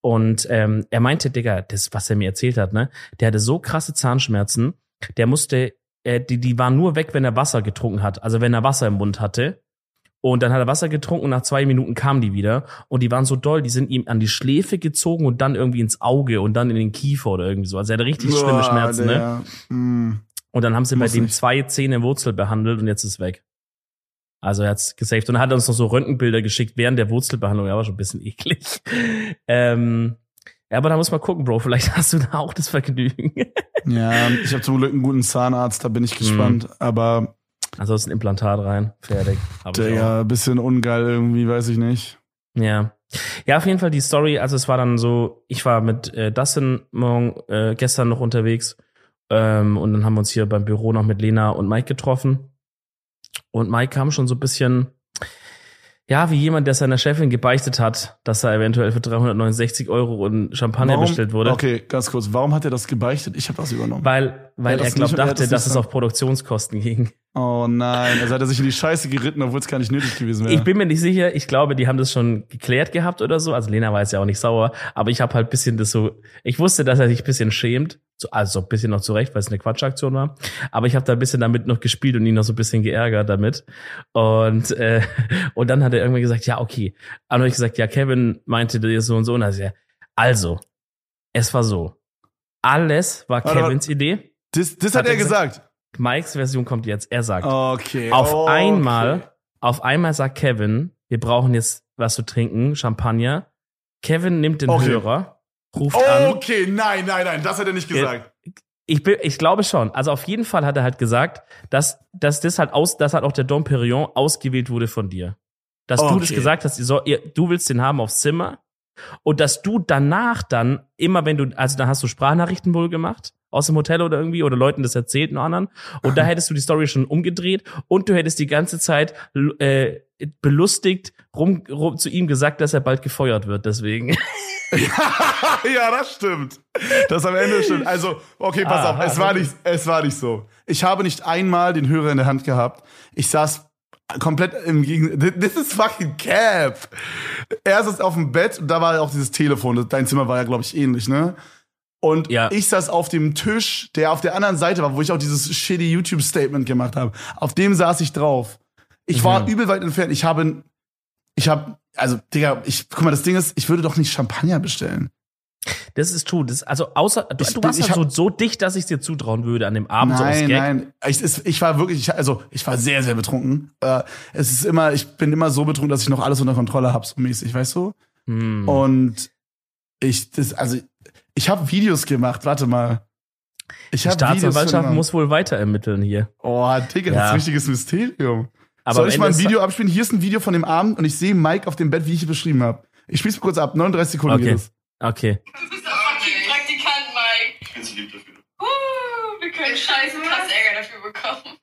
Und ähm, er meinte, Digga, das, was er mir erzählt hat, ne, der hatte so krasse Zahnschmerzen, der musste, äh, die, die waren nur weg, wenn er Wasser getrunken hat, also wenn er Wasser im Mund hatte. Und dann hat er Wasser getrunken und nach zwei Minuten kamen die wieder. Und die waren so doll, die sind ihm an die Schläfe gezogen und dann irgendwie ins Auge und dann in den Kiefer oder irgendwie so. Also er hatte richtig schlimme Boah, Schmerzen, ne? der, hm. Und dann haben sie bei dem nicht. zwei Zähne Wurzel behandelt und jetzt ist weg. Also er hat's gesaved und er hat uns noch so Röntgenbilder geschickt während der Wurzelbehandlung. Ja, war schon ein bisschen eklig. Ähm, ja, aber da muss man gucken, Bro. Vielleicht hast du da auch das Vergnügen. Ja, ich habe zum Glück einen guten Zahnarzt, da bin ich gespannt. Hm. Aber Ansonsten Implantat rein. Fertig. Der bisschen ungeil irgendwie, weiß ich nicht. Ja. Ja, auf jeden Fall die Story, also es war dann so, ich war mit äh, Dustin morgen, äh, gestern noch unterwegs ähm, und dann haben wir uns hier beim Büro noch mit Lena und Mike getroffen und Mike kam schon so ein bisschen, Ja, wie jemand, der seiner Chefin gebeichtet hat, dass er eventuell für 369 Euro und Champagner Warum? bestellt wurde. Okay, ganz kurz. Warum hat er das gebeichtet? Ich habe das übernommen. Weil, weil Er hat er glaubt, dachte, das dass es auf Produktionskosten ging. Oh nein, also hat er sich in die Scheiße geritten, obwohl es gar nicht nötig gewesen wäre. Ich bin mir nicht sicher. Ich glaube, die haben das schon geklärt gehabt oder so. Also Lena war jetzt ja auch nicht sauer, aber ich habe halt bisschen das so. Ich wusste, dass er sich ein bisschen schämt, so, also ein bisschen noch zurecht, weil es eine Quatschaktion war. Aber ich habe da ein bisschen damit noch gespielt und ihn noch so ein bisschen geärgert damit. Und äh, und dann hat er irgendwann gesagt, ja okay. Dann habe ich gesagt, ja Kevin meinte dir so und so. Und dann er, also es war so. Alles war Warte, Kevins Idee. das das Hat hat, er er gesagt. Mikes Version kommt jetzt. Er sagt, Okay. auf okay. einmal, auf einmal sagt Kevin, wir brauchen jetzt was zu trinken, Champagner. Kevin nimmt den Okay. Hörer, ruft an. Okay, nein, nein, nein, das hat er nicht gesagt. Ich, bin, ich glaube schon. Also auf jeden Fall hat er halt gesagt, dass, dass das halt aus, dass halt auch der Dom Perignon ausgewählt wurde von dir. Dass du das Okay. gesagt hast, ihr soll, ihr, du willst den haben aufs Zimmer. Und dass du danach dann, immer wenn du, also da hast du Sprachnachrichten wohl gemacht, aus dem Hotel oder irgendwie, oder Leuten das erzählt, nur anderen. Und da hättest du die Story schon umgedreht und du hättest die ganze Zeit äh, belustigt rum, rum zu ihm gesagt, dass er bald gefeuert wird, deswegen. ja, das stimmt. Das am Ende stimmt. Also, okay, pass Ah, auf, es also- war nicht, es war nicht so. Ich habe nicht einmal den Hörer in der Hand gehabt. Ich saß komplett im Gegenteil. This is fucking cap. Er saß auf dem Bett und da war auch dieses Telefon. Dein Zimmer war ja, glaube ich, ähnlich, ne? Und Ja. ich saß auf dem Tisch, der auf der anderen Seite war, wo ich auch dieses shitty YouTube-Statement gemacht habe. Auf dem saß ich drauf. Ich war Mhm. übel weit entfernt. Ich habe, ich habe, also, Digga, ich, guck mal, das Ding ist, ich würde doch nicht Champagner bestellen. Das ist true. Das, also außer du, Ich du bin- warst ich halt so, so dicht, dass ich es dir zutrauen würde an dem Abend so nein, Gag. nein. Ich, ich war wirklich, ich, also ich war sehr, sehr betrunken. Äh, es ist immer, ich bin immer so betrunken, dass ich noch alles unter Kontrolle habe, so mäßig, weißt du? Hm. Und ich, das, also ich habe Videos gemacht. Warte mal. Ich Die Staatsanwaltschaft muss wohl weiter ermitteln hier. Oh, Digga, das Ja. ist ein richtiges Mysterium. Aber Soll ich mal ein Video abspielen? Hier ist ein Video von dem Abend und ich sehe Mike auf dem Bett, wie ich es beschrieben habe. Ich spiel's mal kurz ab. 39 Sekunden Okay. geht es. Okay. Du bist der fucking Praktikant, Mike. Ich bin zu lieb dafür. Uh, wir können scheiße krass Ärger dafür bekommen.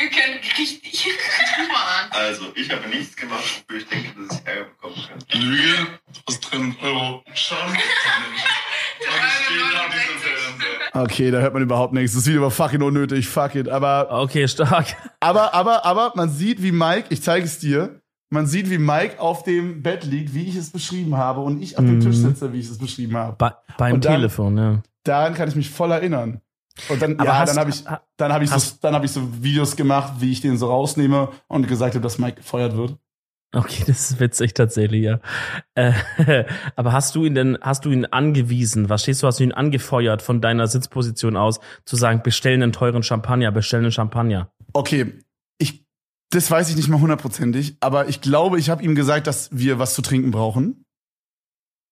Wir können richtig. Also, ich habe nichts gemacht, wofür ich denke, dass ich Ärger bekommen kann. Lüge, was drin? Euro. Fernseher. Okay, da hört man überhaupt nichts. Das Video war fucking unnötig. Fuck it. Aber, Okay, stark. aber, aber, aber, man sieht, wie Mike, ich zeige es dir, man sieht, wie Mike auf dem Bett liegt, wie ich es beschrieben habe und ich auf dem Mhm. Tisch sitze, wie ich es beschrieben habe. Bei, beim dann- Telefon, ja. Daran kann ich mich voll erinnern. Und dann, Aber ja, hast- dann habe ich, dann habe ich, so, dann habe ich so Videos gemacht, wie ich den so rausnehme und gesagt habe, dass Mike gefeuert wird. Okay, das ist witzig tatsächlich, ja. Äh, aber hast du ihn denn, hast du ihn angewiesen, was stehst du, hast du ihn angefeuert von deiner Sitzposition aus, zu sagen, bestellen einen teuren Champagner, bestellen einen Champagner? Okay, ich, das weiß ich nicht mal hundertprozentig, aber ich glaube, ich habe ihm gesagt, dass wir was zu trinken brauchen.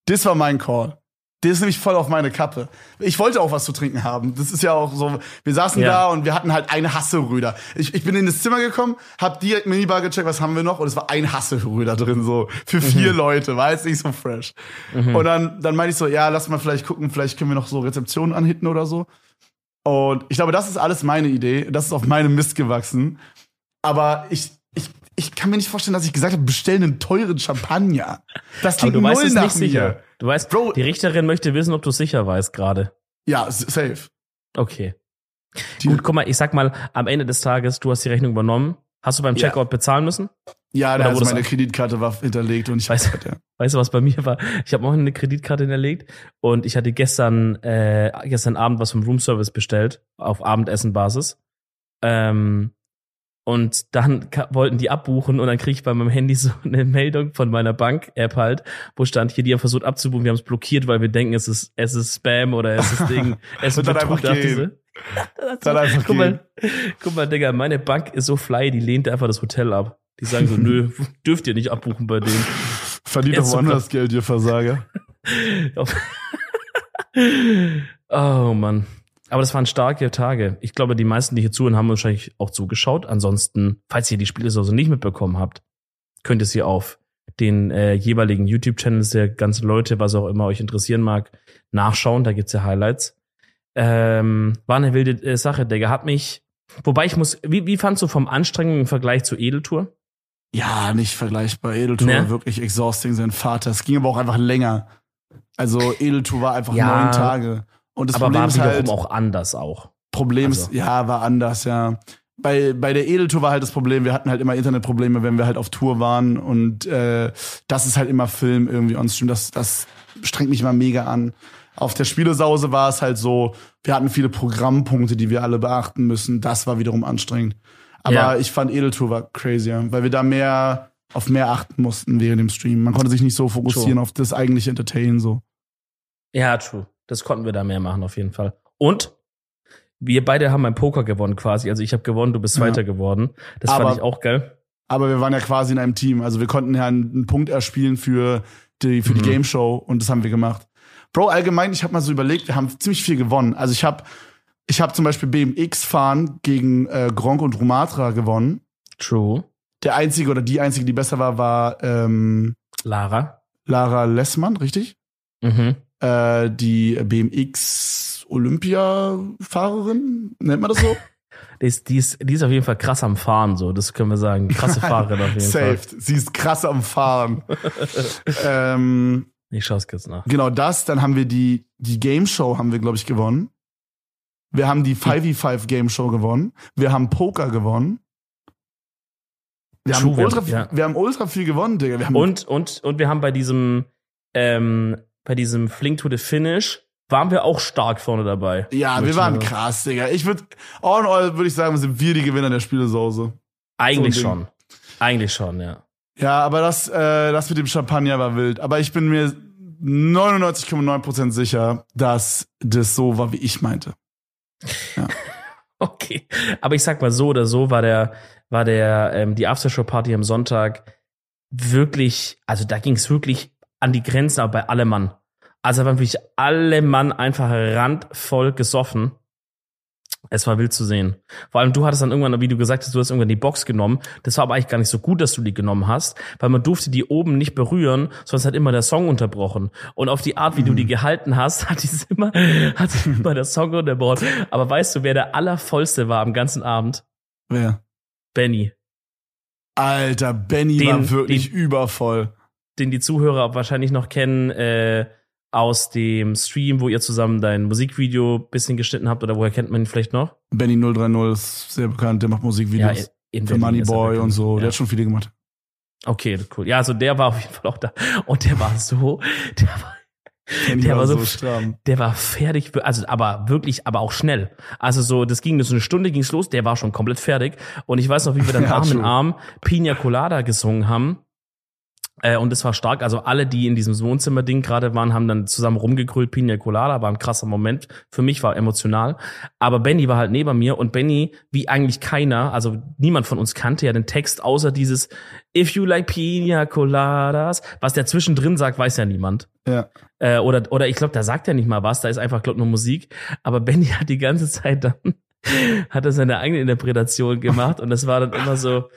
Das war mein Call. Der ist nämlich voll auf meine Kappe. Ich wollte auch was zu trinken haben. Das ist ja auch so, wir saßen Ja. da und wir hatten halt eine Hasseröder. Ich, ich bin in das Zimmer gekommen, hab direkt Minibar gecheckt, was haben wir noch? Und es war ein Hasseröder drin, so. Für vier Leute, war jetzt nicht so fresh. Und dann, dann meinte ich so, ja, lass mal vielleicht gucken, vielleicht können wir noch so Rezeptionen anhitten oder so. Und ich glaube, das ist alles meine Idee. Das ist auf meinem Mist gewachsen. Aber ich, ich, kann mir nicht vorstellen, dass ich gesagt habe, bestell einen teuren Champagner. Das Aber klingt du weißt null es nach nicht sicher. mir. Du weißt, Bro- die Richterin möchte wissen, ob du sicher weißt gerade. Ja, safe. Okay. Die- Gut, guck mal, ich sag mal, am Ende des Tages, du hast die Rechnung übernommen. Hast du beim Ja. Checkout bezahlen müssen? Ja, Oder da also wurde meine Kreditkarte war hinterlegt und ich Weißt- weiß, ja. Weißt du, was bei mir war? Ich habe auch eine Kreditkarte hinterlegt und ich hatte gestern, äh, gestern Abend was vom Roomservice bestellt, auf Abendessenbasis. Ähm, und dann wollten die abbuchen und dann krieg ich bei meinem Handy so eine Meldung von meiner Bank-App halt, wo stand hier, die haben versucht abzubuchen, wir haben es blockiert, weil wir denken, es ist, es ist Spam oder es ist Ding, es ist Und dann Betrug, sie. Dann einfach guck mal, guck mal, Digga, meine Bank ist so fly, die lehnt einfach das Hotel ab. Die sagen so, nö, dürft ihr nicht abbuchen bei denen. Verdient doch woanders Geld, ihr Versager. Oh Mann. Aber das waren starke Tage. Ich glaube, die meisten, die hier zuhören, haben wahrscheinlich auch zugeschaut. Ansonsten, falls ihr die Spiele so nicht mitbekommen habt, könnt ihr sie auf den äh, jeweiligen YouTube-Channels der ganzen Leute, was auch immer euch interessieren mag, nachschauen. Da gibt's ja Highlights. Ähm, war eine wilde äh, Sache, Digga. Hat mich, wobei ich muss, wie, wie fandst du vom Anstrengung im Vergleich zur Edeltour? Ja, nicht vergleichbar. Edeltour Ne? war wirklich exhausting, sein Vater. Es ging aber auch einfach länger. Also Edeltour war einfach Ja, neun Tage. Und das aber Problem war ist halt, auch anders auch. Problem ist, also- ja, war anders, ja. Bei, bei der Edeltour war halt das Problem, wir hatten halt immer Internetprobleme, wenn wir halt auf Tour waren und äh, das ist halt immer Film irgendwie on Stream. Das, das strengt mich immer mega an. Auf der Spielesause war es halt so, wir hatten viele Programmpunkte, die wir alle beachten müssen. Das war wiederum anstrengend. Aber Ja. ich fand Edeltour war crazier, weil wir da mehr auf mehr achten mussten während dem Stream. Man konnte sich nicht so fokussieren True. auf das eigentliche Entertain so. Ja, true. Das konnten wir da mehr machen, auf jeden Fall. Und wir beide haben beim Poker gewonnen quasi. Also ich habe gewonnen, du bist Ja. Zweiter geworden. Das Aber- fand ich auch geil. Aber wir waren ja quasi in einem Team. Also wir konnten ja einen, einen Punkt erspielen für die, für die Mhm. Game Show und das haben wir gemacht. Bro, allgemein, ich habe mal so überlegt, wir haben ziemlich viel gewonnen. Also ich habe ich hab zum Beispiel BMX-Fahren gegen äh, Gronk und Rumatra gewonnen. True. Der einzige oder die einzige, die besser war, war ähm, Lara. Lara Lessmann, richtig? Mhm. Äh, die BMX-Olympia-Fahrerin, nennt man das so? Die ist, die, ist, die ist auf jeden Fall krass am Fahren, so. Das können wir sagen. Krasse Fahrerin auf jeden Saved. Sie ist krass am Fahren. ähm, Fall. Ich schaue es kurz nach. Genau das, dann haben wir die, die Game Show haben wir, glaube ich, gewonnen. Wir haben die 5v5 Game Show gewonnen. Wir haben Poker gewonnen. Wir, haben, wir- ultra, ja. wir haben ultra viel gewonnen, Digga. Und, und, und wir haben bei diesem, ähm, bei diesem Flink to the Finish waren wir auch stark vorne dabei. ja, wir waren mal- krass, Digga. Ich würde, all in all würde ich sagen, sind wir die Gewinner der Spielesause. Eigentlich So schon. Eigentlich schon, ja. Ja, aber das, äh, das mit dem Champagner war wild. Aber ich bin mir 99,9% sicher, dass das so war, wie ich meinte. Okay. Aber ich sag mal so oder so war der, war der, ähm, die Aftershow-Party am Sonntag wirklich, also da ging es wirklich an die Grenzen, aber bei allem Mann. Also waren wirklich alle Mann einfach randvoll gesoffen. Es war wild zu sehen. Vor allem du hattest dann irgendwann, wie du gesagt hast, du hast irgendwann die Box genommen. Das war aber eigentlich gar nicht so gut, dass du die genommen hast, weil man durfte die oben nicht berühren, sonst hat immer der Song unterbrochen. Und auf die Art, wie du die gehalten hast, hat dieses immer, hat immer der Song unterbrochen. Aber weißt du, wer der allervollste war am ganzen Abend? Wer? Benny. Alter, Benny Den- war wirklich den- übervoll. Den die Zuhörer wahrscheinlich noch kennen, äh, aus dem Stream, wo ihr zusammen dein Musikvideo bisschen geschnitten habt, oder woher kennt man ihn vielleicht noch? Benny 030 ist sehr bekannt, der macht Musikvideos in für Berlin Money ist Boy bekannt. und so. Ja. Der hat schon viele gemacht. Okay, cool. Ja, also der war auf jeden Fall auch da. Und der war so, der war, Der war so der war fertig, also aber wirklich, aber auch schnell. Also so, das ging so eine Stunde ging's los, der war schon komplett fertig. Und ich weiß noch, wie wir dann Ja, Arm in. Arm Pina Colada gesungen haben. Äh, und das war stark. Also alle, die in diesem Wohnzimmerding gerade waren, haben dann zusammen rumgegrölt. Pina Colada war ein krasser Moment. Für mich war emotional. Aber Benny war halt neben mir und Benny, wie eigentlich keiner, also niemand von uns kannte ja den Text, außer dieses If you like Pina Coladas. Was der zwischendrin sagt, weiß ja niemand. Ja. Äh, oder, oder ich glaube, da sagt er nicht mal was, da ist einfach, glaube nur Musik. Aber Benny hat die ganze Zeit dann, hat er seine eigene Interpretation gemacht und das war dann immer so,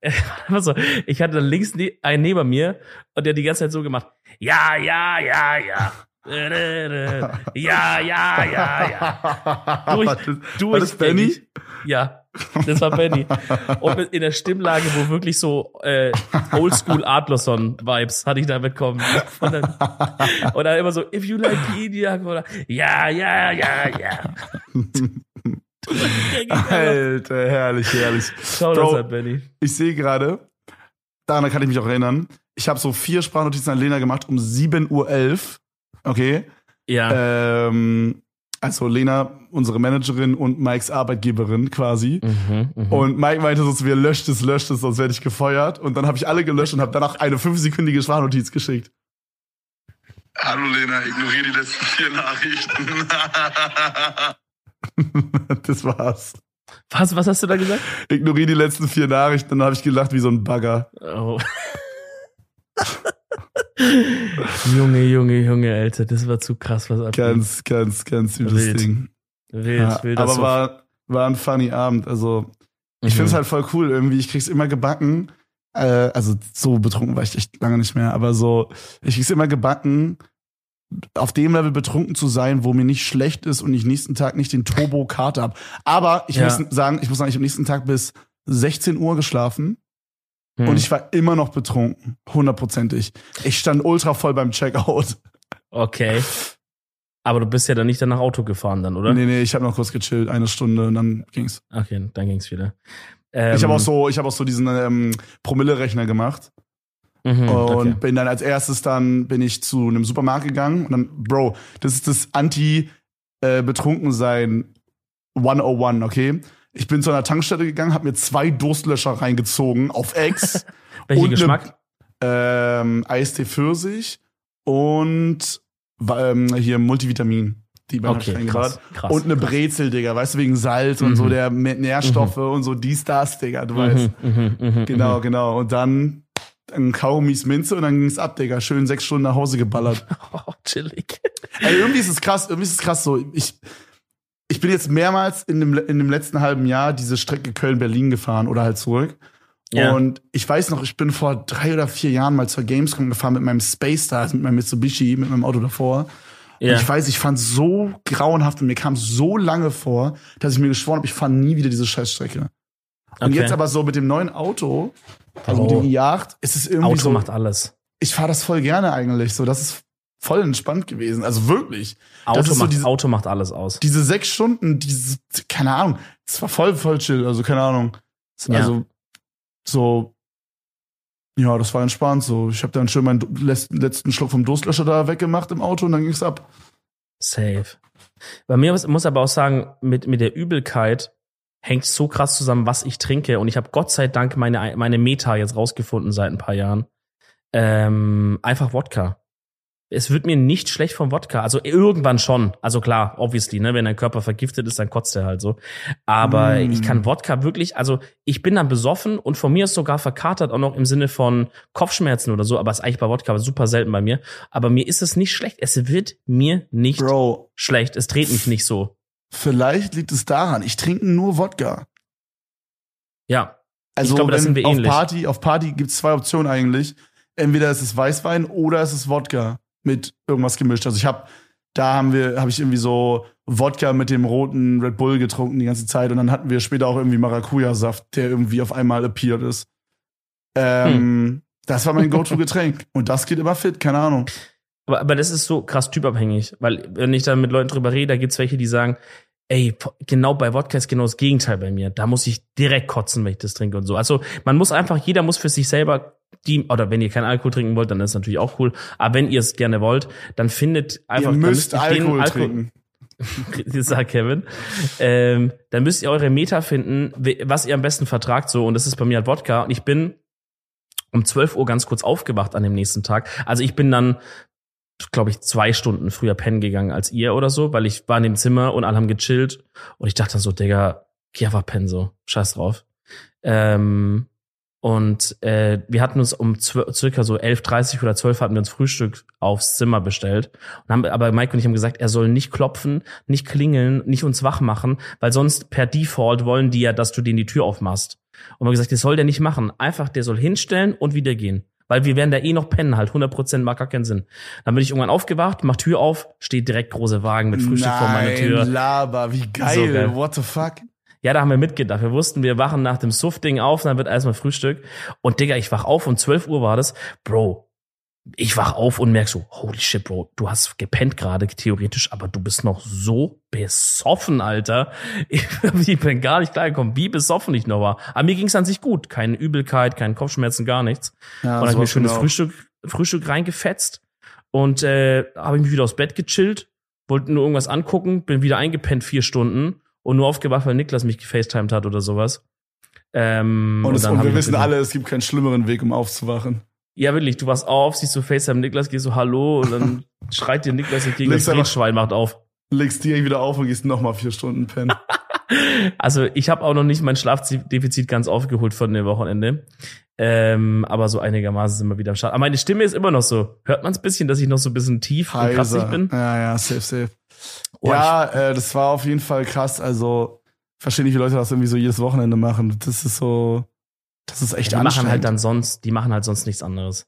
immer so, ich hatte dann links ne einen neben mir und der hat die ganze Zeit so gemacht, ja, ja, ja, ja. Ja, ja, ja, ja. Durch- war das, Durchgängig. war das Benny? Ja, das war Benny. Und in der Stimmlage, wo wirklich so äh, Oldschool Adlerson-Vibes hatte ich da bekommen. Und dann, und dann immer so, if you like Pina oder ja, ja, ja, ja. Alter, herrlich, herrlich. Schau Bro. das an, Benny. Ich sehe gerade, daran kann ich mich auch erinnern, ich habe so vier Sprachnotizen an Lena gemacht um 7.11 Uhr. Okay. Ja. Ähm, also Lena, unsere Managerin und Mikes Arbeitgeberin quasi. mhm, mhm. Und Mike meinte so zu mir, löscht es, löscht es, sonst werde ich gefeuert. Und dann habe ich alle gelöscht und habe danach eine fünfsekündige Sprachnotiz geschickt. Hallo Lena, ignoriere die letzten vier Nachrichten. das war's. was, was hast du da gesagt? Ignoriere die letzten vier Nachrichten, dann habe ich gelacht wie so ein Bagger. Oh. Junge, Junge, Junge, Alter, das war zu krass, was abgeht. Ganz, ganz, ganz übles Wild. Ding. Wild, Ja, wild, aber so- war, war ein funny Abend. Also ich Mhm. finde es halt voll cool irgendwie. Ich krieg's immer gebacken. Äh, also so betrunken war ich echt lange nicht mehr, aber so, ich krieg's immer gebacken, auf dem Level betrunken zu sein, wo mir nicht schlecht ist und ich nächsten Tag nicht den Turbo-Kater hab. Aber ich Ja. muss sagen, ich muss sagen, ich habe nächsten Tag bis 16 Uhr geschlafen. Hm. Und ich war immer noch betrunken. Hundertprozentig. Ich stand ultra voll beim Checkout. Okay. Aber du bist ja dann nicht danach Auto gefahren dann, oder? Nee, nee, ich habe noch kurz gechillt, eine Stunde und dann ging's. Okay, dann ging's wieder. Ähm, ich habe auch so, ich habe auch so diesen ähm, Promille-Rechner gemacht mhm, und okay. bin dann als erstes dann bin ich zu einem Supermarkt gegangen und dann, Bro, das ist das Anti äh, betrunkensein 101, okay? Ich bin zu einer Tankstelle gegangen, habe mir zwei Durstlöscher reingezogen auf Ex, Welcher und ne- Geschmack? ähm, Eistee Pfirsich und ähm, hier Multivitamin. Die ich Okay, krass, krass. Und eine Brezel, Digga, weißt du, wegen Salz und so, Mhm. der mit Nährstoffe und so, dies, das, Digga, du weißt. Mhm, mhm, mhm, Genau, mhm. genau. Und dann ein Kaugummis Minze und dann ging's ab, Digga. Schön sechs Stunden nach Hause geballert. Oh, chillig. Ey, irgendwie ist es krass, irgendwie ist es krass so. Ich, ich bin jetzt mehrmals in dem, in dem letzten halben Jahr diese Strecke Köln-Berlin gefahren oder halt zurück. Ja. Und ich weiß noch, ich bin vor drei oder vier Jahren mal zur Gamescom gefahren mit meinem Space Star, also mit meinem Mitsubishi, mit meinem Auto davor. Ja. Und ich weiß, ich fand so grauenhaft und mir kam so lange vor, dass ich mir geschworen habe, ich fahre nie wieder diese Scheißstrecke. Und Okay. jetzt aber so mit dem neuen Auto, also mit Oh. dem i8, ist es irgendwie Auto so, macht alles. ich fahre das voll gerne eigentlich. So, das ist voll entspannt gewesen. Also wirklich. Auto, ist so macht, diese- Auto macht alles aus. Diese sechs Stunden, diese, keine Ahnung, es war voll, voll chill. Also keine Ahnung. Ja. Also so, ja, das war entspannt. So, ich habe dann schön meinen letzten, letzten Schluck vom Durstlöscher da weggemacht im Auto und dann ging's ab. Safe. Bei mir muss, muss aber auch sagen, mit, mit der Übelkeit hängt so krass zusammen, was ich trinke. Und ich habe Gott sei Dank meine, meine Meta jetzt rausgefunden seit ein paar Jahren. Ähm, einfach Wodka. Es wird mir nicht schlecht vom Wodka. Also irgendwann schon. Also klar, obviously, ne, wenn dein Körper vergiftet ist, dann kotzt er halt so. Aber Mm. ich kann Wodka wirklich, also ich bin dann besoffen und von mir ist sogar verkatert auch noch im Sinne von Kopfschmerzen oder so, aber ist eigentlich bei Wodka super selten bei mir. Aber mir ist es nicht schlecht. Es wird mir nicht Bro, schlecht. Es dreht mich nicht so. Vielleicht liegt es daran, ich trinke nur Wodka. Ja. Also glaube, wenn auf ähnlich. Party, auf Party gibt's zwei Optionen eigentlich. Entweder ist es Weißwein oder es ist Wodka mit irgendwas gemischt. Also ich habe, da haben wir, habe ich irgendwie so Wodka mit dem roten Red Bull getrunken die ganze Zeit und dann hatten wir später auch irgendwie Maracuja-Saft, der irgendwie auf einmal appeared ist. Ähm, Hm. Das war mein Go-To-Getränk und das geht immer fit, keine Ahnung. Aber, aber das ist so krass typabhängig, weil wenn ich dann mit Leuten drüber rede, da gibt's welche, die sagen, ey, genau bei Wodka ist genau das Gegenteil bei mir. Da muss ich direkt kotzen, wenn ich das trinke und so. Also man muss einfach, jeder muss für sich selber die, oder wenn ihr keinen Alkohol trinken wollt, dann ist natürlich auch cool. Aber wenn ihr es gerne wollt, dann findet einfach, Ihr müsst den Alkohol trinken. das sagt Kevin. Ähm, dann müsst ihr eure Meta finden, was ihr am besten vertragt, so. Und das ist bei mir halt Wodka. Und ich bin um 12 Uhr ganz kurz aufgewacht an dem nächsten Tag. Also ich bin dann, glaube ich, zwei Stunden früher pennen gegangen als ihr oder so, weil ich war in dem Zimmer und alle haben gechillt. Und ich dachte dann so, Digga, geh einfach pennen, so. Scheiß drauf. Ähm, und äh, wir hatten uns um circa so 11.30 oder 12 hatten wir uns Frühstück aufs Zimmer bestellt. Und haben, aber Mike und ich haben gesagt, er soll nicht klopfen, nicht klingeln, nicht uns wach machen, weil sonst per Default wollen die ja, dass du denen die Tür aufmachst. Und wir haben gesagt, das soll der nicht machen. Einfach, der soll hinstellen und wieder gehen. Weil wir werden da eh noch pennen, halt 100% macht gar keinen Sinn. Dann bin ich irgendwann aufgewacht, mach Tür auf, steht direkt große Wagen mit Frühstück vor meiner Tür. Nein, Laber, wie geil. So geil. What the fuck? Ja, da haben wir mitgedacht. Wir wussten, wir wachen nach dem Suff-Ding auf, dann wird erstmal Frühstück. Und Digga, ich wach auf und 12 Uhr war das. Bro, ich wach auf und merk so, holy shit, Bro, du hast gepennt gerade, theoretisch, aber du bist noch so besoffen, Alter. Ich, ich bin gar nicht klargekommen, wie besoffen ich noch war. Aber mir ging's an sich gut. Keine Übelkeit, keine Kopfschmerzen, gar nichts. Ja, und dann hab ich mir schönes genau. Frühstück, Frühstück reingefetzt und äh, habe ich mich wieder aufs Bett gechillt, wollte nur irgendwas angucken, bin wieder eingepennt vier Stunden und nur aufgewacht, weil Niklas mich gefacetimed hat oder sowas. Ähm, Und, es, und hab wir wissen alle, es gibt keinen schlimmeren Weg, um aufzuwachen. Ja, wirklich, du warst auf, siehst so FaceTime Niklas, gehst so Hallo und dann schreit dir Niklas entgegen, das Drehschwein macht auf. Legst direkt wieder auf und gehst nochmal vier Stunden pennen. Also ich habe auch noch nicht mein Schlafdefizit ganz aufgeholt von dem Wochenende. Ähm, aber so einigermaßen sind wir wieder am Start. Aber meine Stimme ist immer noch so. Hört man es bisschen, dass ich noch so ein bisschen tief und krassig Heiser. bin? Ja, ja, safe, safe. Oh, ja, äh, das war auf jeden Fall krass. Also, verstehe nicht, wie Leute das irgendwie so jedes Wochenende machen. Das ist so, das ist echt die machen halt dann sonst, die machen halt sonst nichts anderes.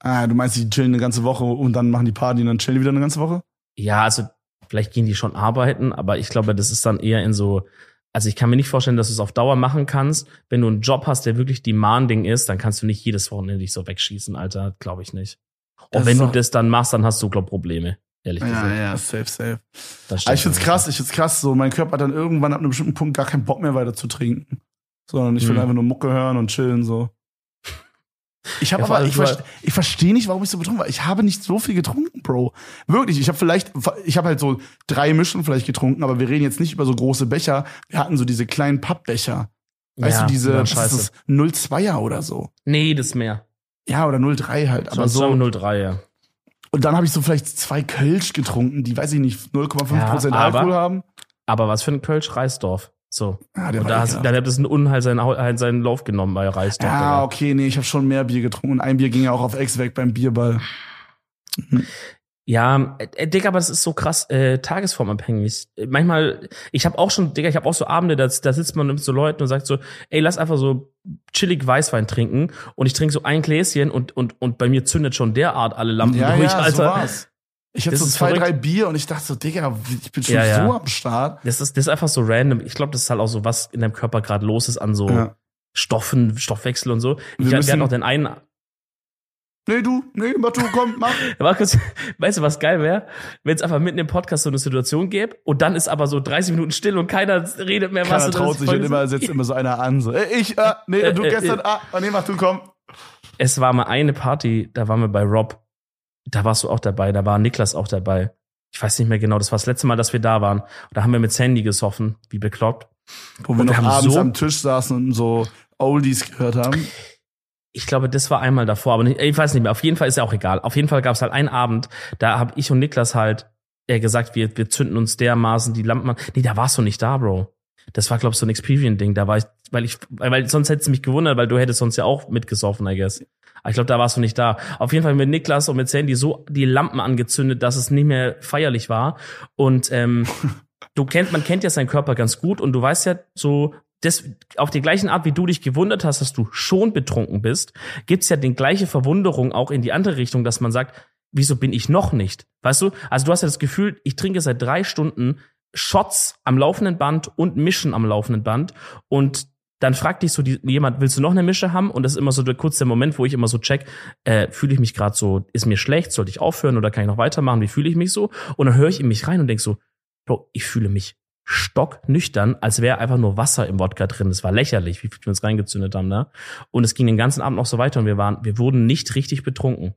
ah, du meinst, die chillen eine ganze Woche und dann machen die Party und dann chillen die wieder eine ganze Woche? Ja, also vielleicht gehen die schon arbeiten, aber ich glaube, das ist dann eher in so also ich kann mir nicht vorstellen, dass du es auf Dauer machen kannst. Wenn du einen Job hast, der wirklich demanding ist, dann kannst du nicht jedes Wochenende dich so wegschießen, Alter. Glaube ich nicht. Und Das wenn du das dann machst, dann hast du, glaub Probleme. Ehrlich Ja, gesagt. ja, safe, safe. Das Aber ich stimmt find's krass, ich find's krass, so mein Körper hat dann irgendwann ab einem bestimmten Punkt gar keinen Bock mehr weiter zu trinken. Sondern ich will Hm. einfach nur Mucke hören und chillen, so. Ich habe Ja, aber, ich, verste- ich verstehe nicht, warum ich so betrunken war. Ich habe nicht so viel getrunken, Bro. Wirklich, ich habe vielleicht, ich habe halt so drei Mischen vielleicht getrunken, aber wir reden jetzt nicht über so große Becher. Wir hatten so diese kleinen Pappbecher. Weißt ja, du, diese, was ist scheiße. das, 02er oder so. Nee, das ist mehr. Ja, oder 03 halt. Aber Aber so. 03, ja. Und dann habe ich so vielleicht zwei Kölsch getrunken, die, weiß ich nicht, 0,5 Prozent Ja, Alkohol haben. Aber was für ein Kölsch Reisdorf. So. Ja, der Und da, hast, ekelhaft. da hat es ein Unheil seinen, Hau- seinen Lauf genommen bei Reisdorf. Ja, Digga. okay, nee, ich habe schon mehr Bier getrunken und ein Bier ging ja auch auf Ex weg beim Bierball. Ja, äh, Digga, aber das ist so krass äh, tagesformabhängig. Äh, Manchmal, ich habe auch schon, Digga, ich habe auch so Abende, da, da sitzt man mit so Leuten und sagt so, ey, lass einfach so chillig Weißwein trinken und ich trinke so ein Gläschen und, und, und bei mir zündet schon derart alle Lampen ja, durch, ja, so Alter. war's. Ich hatte Das so zwei, verrückt. drei Bier und ich dachte so, Digga, ich bin schon Ja, ja. so am Start. Das ist, das ist einfach so random. Ich glaube, das ist halt auch so, was in deinem Körper gerade los ist an so Ja. Stoffen, Stoffwechsel und so. Wir Ich, wir müssen- hatten noch den einen, Nee, du, nee, mach du, komm, mach. Kurz, weißt du, was geil wäre? Wenn es einfach mitten im Podcast so eine Situation gäbe und dann ist aber so 30 Minuten still und keiner redet mehr was. Keiner und dann traut sich und immer setzt immer so einer an, so, ey, ich, ah, nee, Äh, du äh, gestern, äh. ah, nee, mach du, komm. Es war mal eine Party, da waren wir bei Rob. Da warst du auch dabei, da war Niklas auch dabei. Ich weiß nicht mehr genau, das war das letzte Mal, dass wir da waren. Und da haben wir mit Sandy gesoffen, wie bekloppt. Wo wir noch abends so- am Tisch saßen und so Oldies gehört haben. Ich glaube, das war einmal davor, aber nicht, ich weiß nicht mehr. Auf jeden Fall ist ja auch egal. Auf jeden Fall gab es halt einen Abend, da habe ich und Niklas halt äh, gesagt, wir, wir zünden uns dermaßen die Lampen an. Nee, da warst du nicht da, Bro. Das war, glaube ich, so ein Experience-Ding. Da war ich, weil ich, weil, weil sonst hättest du mich gewundert, weil du hättest sonst ja auch mitgesoffen, I guess. Aber ich glaube, da warst du nicht da. Auf jeden Fall mit Niklas und mit Sandy so die Lampen angezündet, dass es nicht mehr feierlich war. Und ähm, du kennst, man kennt ja seinen Körper ganz gut und du weißt ja so, das, auf die gleichen Art, wie du dich gewundert hast, dass du schon betrunken bist, gibt's ja die gleiche Verwunderung auch in die andere Richtung, dass man sagt, wieso bin ich noch nicht? Weißt du? Also du hast ja das Gefühl, ich trinke seit drei Stunden Shots am laufenden Band und Mischen am laufenden Band und dann fragt dich so die, jemand, willst du noch eine Mische haben? Und das ist immer so der kurze Moment, wo ich immer so check, äh, fühle ich mich gerade so, ist mir schlecht, sollte ich aufhören oder kann ich noch weitermachen? Wie fühle ich mich so? Und dann höre ich in mich rein und denk so, Bro, ich fühle mich stocknüchtern, als wäre einfach nur Wasser im Wodka drin. Das war lächerlich, wie viel wir uns reingezündet haben da. Und es ging den ganzen Abend noch so weiter und wir waren, wir wurden nicht richtig betrunken.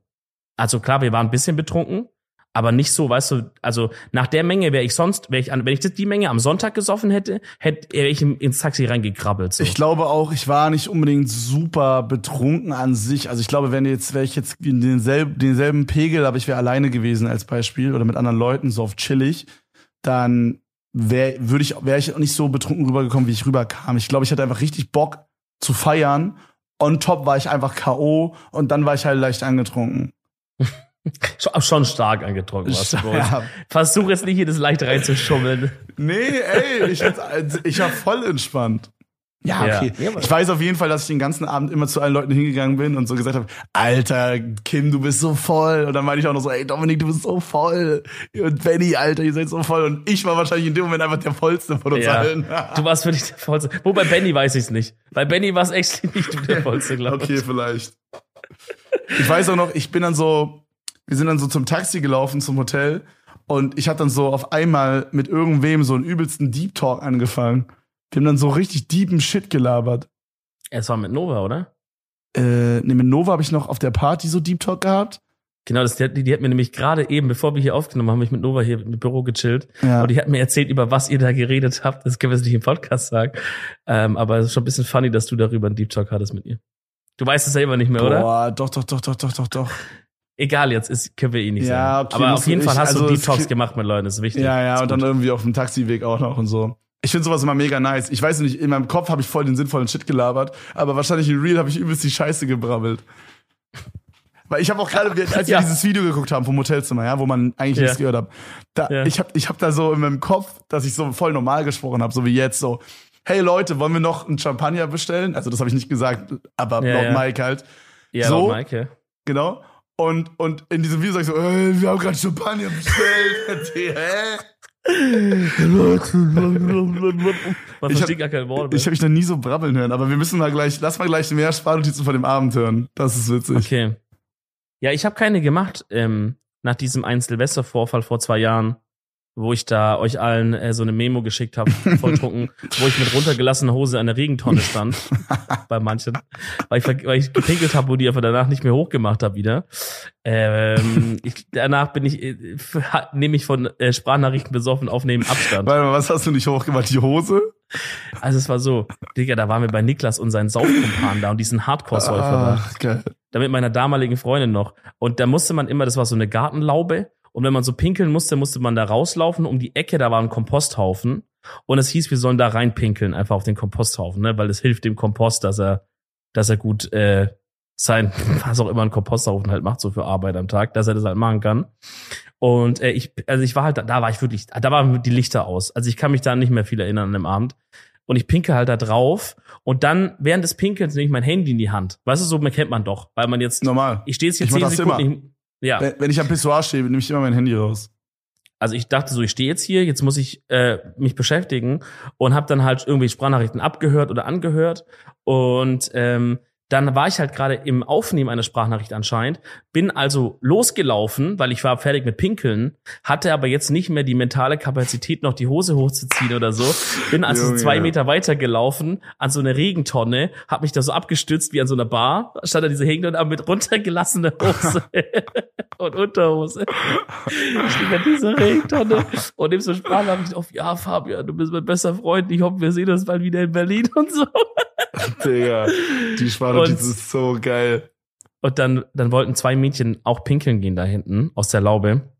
Also klar, wir waren ein bisschen betrunken, aber nicht so, weißt du, also nach der Menge wäre ich sonst, wäre ich an, wenn ich das die Menge am Sonntag gesoffen hätte, hätte wäre ich ins Taxi reingekrabbelt. So. Ich glaube auch, ich war nicht unbedingt super betrunken an sich. Also ich glaube, wenn jetzt wäre ich jetzt in denselben, denselben Pegel, aber ich wäre alleine gewesen als Beispiel oder mit anderen Leuten so auf chillig, dann wäre würde ich wäre ich auch nicht so betrunken rübergekommen, wie ich rüberkam. Ich glaube, ich hatte einfach richtig Bock zu feiern. On top war ich einfach KO und dann war ich halt leicht angetrunken. Schon, schon stark angetrunken warst du. Ja. Versuch jetzt nicht hier das leicht reinzuschummeln. Nee, ey, ich, hätt's- ich war voll entspannt. Ja, okay. Ja, ich weiß auf jeden Fall, dass ich den ganzen Abend immer zu allen Leuten hingegangen bin und so gesagt habe, Alter, Kim, du bist so voll. Und dann meinte ich auch noch so, ey, Dominik, du bist so voll. Und Benny, Alter, ihr seid so voll. Und ich war wahrscheinlich in dem Moment einfach der vollste von uns Ja. allen. Du warst wirklich der Vollste. Wo bei Benny weiß ich's nicht. Bei Benny war es echt nicht du der Vollste, glaube ich. Okay, vielleicht. Ich weiß auch noch, ich bin dann so, wir sind dann so zum Taxi gelaufen, zum Hotel. Und ich hatte dann so auf einmal mit irgendwem so einen übelsten Deep Talk angefangen. Wir haben dann so richtig deepen Shit gelabert. Es war mit Nova, oder? Äh, ne, mit Nova habe ich noch auf der Party so Deep Talk gehabt. Genau, das, die, die hat mir nämlich gerade eben, bevor wir hier aufgenommen haben, hab ich mit Nova hier im Büro gechillt. Ja. Und die hat mir erzählt, über was ihr da geredet habt. Das können wir jetzt nicht im Podcast sagen. Ähm, aber es ist schon ein bisschen funny, dass du darüber einen Deep Talk hattest mit ihr. Du weißt es selber nicht mehr, oder? Boah, doch, doch, doch, doch, doch, doch, doch. Egal, jetzt ist, können wir eh nicht Ja, sagen. okay, aber auf jeden Fall hast Also, du krieg- gemacht mit Leuten, das ist wichtig. Ja, ja, und dann irgendwie auf dem Taxiweg auch noch und so. Ich finde sowas immer mega nice. Ich weiß nicht, in meinem Kopf habe ich voll den sinnvollen Shit gelabert, aber wahrscheinlich in Real habe ich übelst die Scheiße gebrabbelt. Weil ich habe auch gerade, als wir Ja. dieses Video geguckt haben vom Hotelzimmer, ja, wo man eigentlich Ja. nichts gehört hat, da, Ja. ich habe ich hab da so in meinem Kopf, dass ich so voll normal gesprochen habe, so wie jetzt so. Hey Leute, wollen wir noch einen Champagner bestellen? Also das habe ich nicht gesagt, aber laut. Mike halt. Ja, so. laut Mike, ja. Genau. Und, und in diesem Video sag ich so, äh, wir haben gerade Champagner bestellt. Hä? Man Ich versteht gar keine Worte. Ich habe mich noch nie so brabbeln hören, aber wir müssen mal gleich, lass mal gleich mehr Sparnotizen von dem Abend hören. Das ist witzig. Okay. Ja, ich habe keine gemacht ähm, nach diesem einen Silvestervorfall vor zwei Jahren, wo ich da euch allen äh, so eine Memo geschickt habe, volltrunken, wo ich mit runtergelassener Hose an der Regentonne stand, bei manchen, weil ich, weil ich gepinkelt habe, wo die einfach danach nicht mehr hochgemacht habe wieder. Ähm, ich, danach bin ich, äh, nehme ich von äh, Sprachnachrichten besoffen aufnehmen Abstand. Warte mal, was hast du nicht hochgemacht? Die Hose? Also es war so, Digga, da waren wir bei Niklas und seinen Saufkumpanen da und diesen Hardcore-Säufer da mit meiner damaligen Freundin noch. Und da musste man immer, das war so eine Gartenlaube. Und wenn man so pinkeln musste, musste man da rauslaufen. Um die Ecke, da war ein Komposthaufen. Und es hieß, wir sollen da reinpinkeln, einfach auf den Komposthaufen, ne? weil es hilft dem Kompost, dass er, dass er gut äh, sein, was auch immer ein Komposthaufen halt macht, so für Arbeit am Tag, dass er das halt machen kann. Und äh, ich, also ich war halt, da, da war ich wirklich, da waren die Lichter aus. Also ich kann mich da nicht mehr viel erinnern an dem Abend. Und ich pinke halt da drauf. Und dann, während des Pinkels, nehme ich mein Handy in die Hand. Weißt du, so kennt man doch, weil man jetzt Normal. ich stehe jetzt hier Ich zehn Sekunden. Ja, Wenn, wenn ich am Pissoir stehe, nehme ich immer mein Handy raus. also ich dachte so, ich stehe jetzt hier, jetzt muss ich äh, mich beschäftigen und habe dann halt irgendwie Sprachnachrichten abgehört oder angehört und ähm, dann war ich halt gerade im Aufnehmen einer Sprachnachricht anscheinend, bin also losgelaufen, weil ich war fertig mit Pinkeln, hatte aber jetzt nicht mehr die mentale Kapazität, noch die Hose hochzuziehen oder so. Bin also Junge. zwei Meter weiter gelaufen an so eine Regentonne, habe mich da so abgestützt wie an so einer Bar, stand da diese Regentonne, aber mit runtergelassener Hose und Unterhose. Ich stehe an dieser Regentonne und nehme so Sprachnachricht auf, ja Fabian, du bist mein bester Freund, ich hoffe, wir sehen uns bald wieder in Berlin und so. Digga, die Und- ist so geil. Und dann, dann wollten zwei Mädchen auch pinkeln gehen da hinten aus der Laube.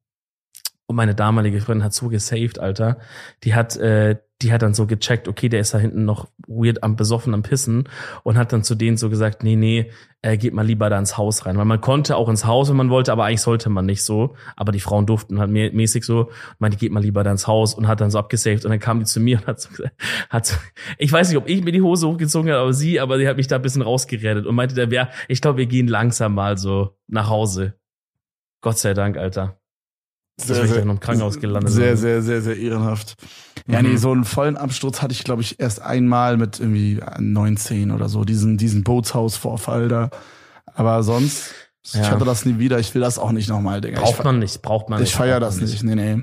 Und meine damalige Freundin hat so gesaved, Alter. Die hat, äh, die hat dann so gecheckt, okay, der ist da hinten noch weird am besoffen am Pissen und hat dann zu denen so gesagt, nee, nee, äh, geht mal lieber da ins Haus rein. Weil man konnte auch ins Haus, wenn man wollte, aber eigentlich sollte man nicht so. Aber die Frauen durften halt mä- mäßig so. Meinte, geht mal lieber da ins Haus und hat dann so abgesaved. Und dann kam die zu mir und hat so gesagt, hat so, ich weiß nicht, ob ich mir die Hose hochgezogen habe, aber sie, aber sie hat mich da ein bisschen rausgerettet und meinte, der wäre, ich glaube, wir gehen langsam mal so nach Hause. Gott sei Dank, Alter. Ich dann im Krankenhaus gelandet. Sehr, sehr, sehr, sehr ehrenhaft. Ja, Mhm. nee, so einen vollen Absturz hatte ich, glaube ich, erst einmal mit irgendwie 19 oder so, diesen, diesen Bootshausvorfall da. Aber sonst, ich Ja. hatte das nie wieder. Ich will das auch nicht nochmal, Digga. Braucht ich, man nicht, braucht man Ich nicht. feier braucht das nicht. Nee, nee.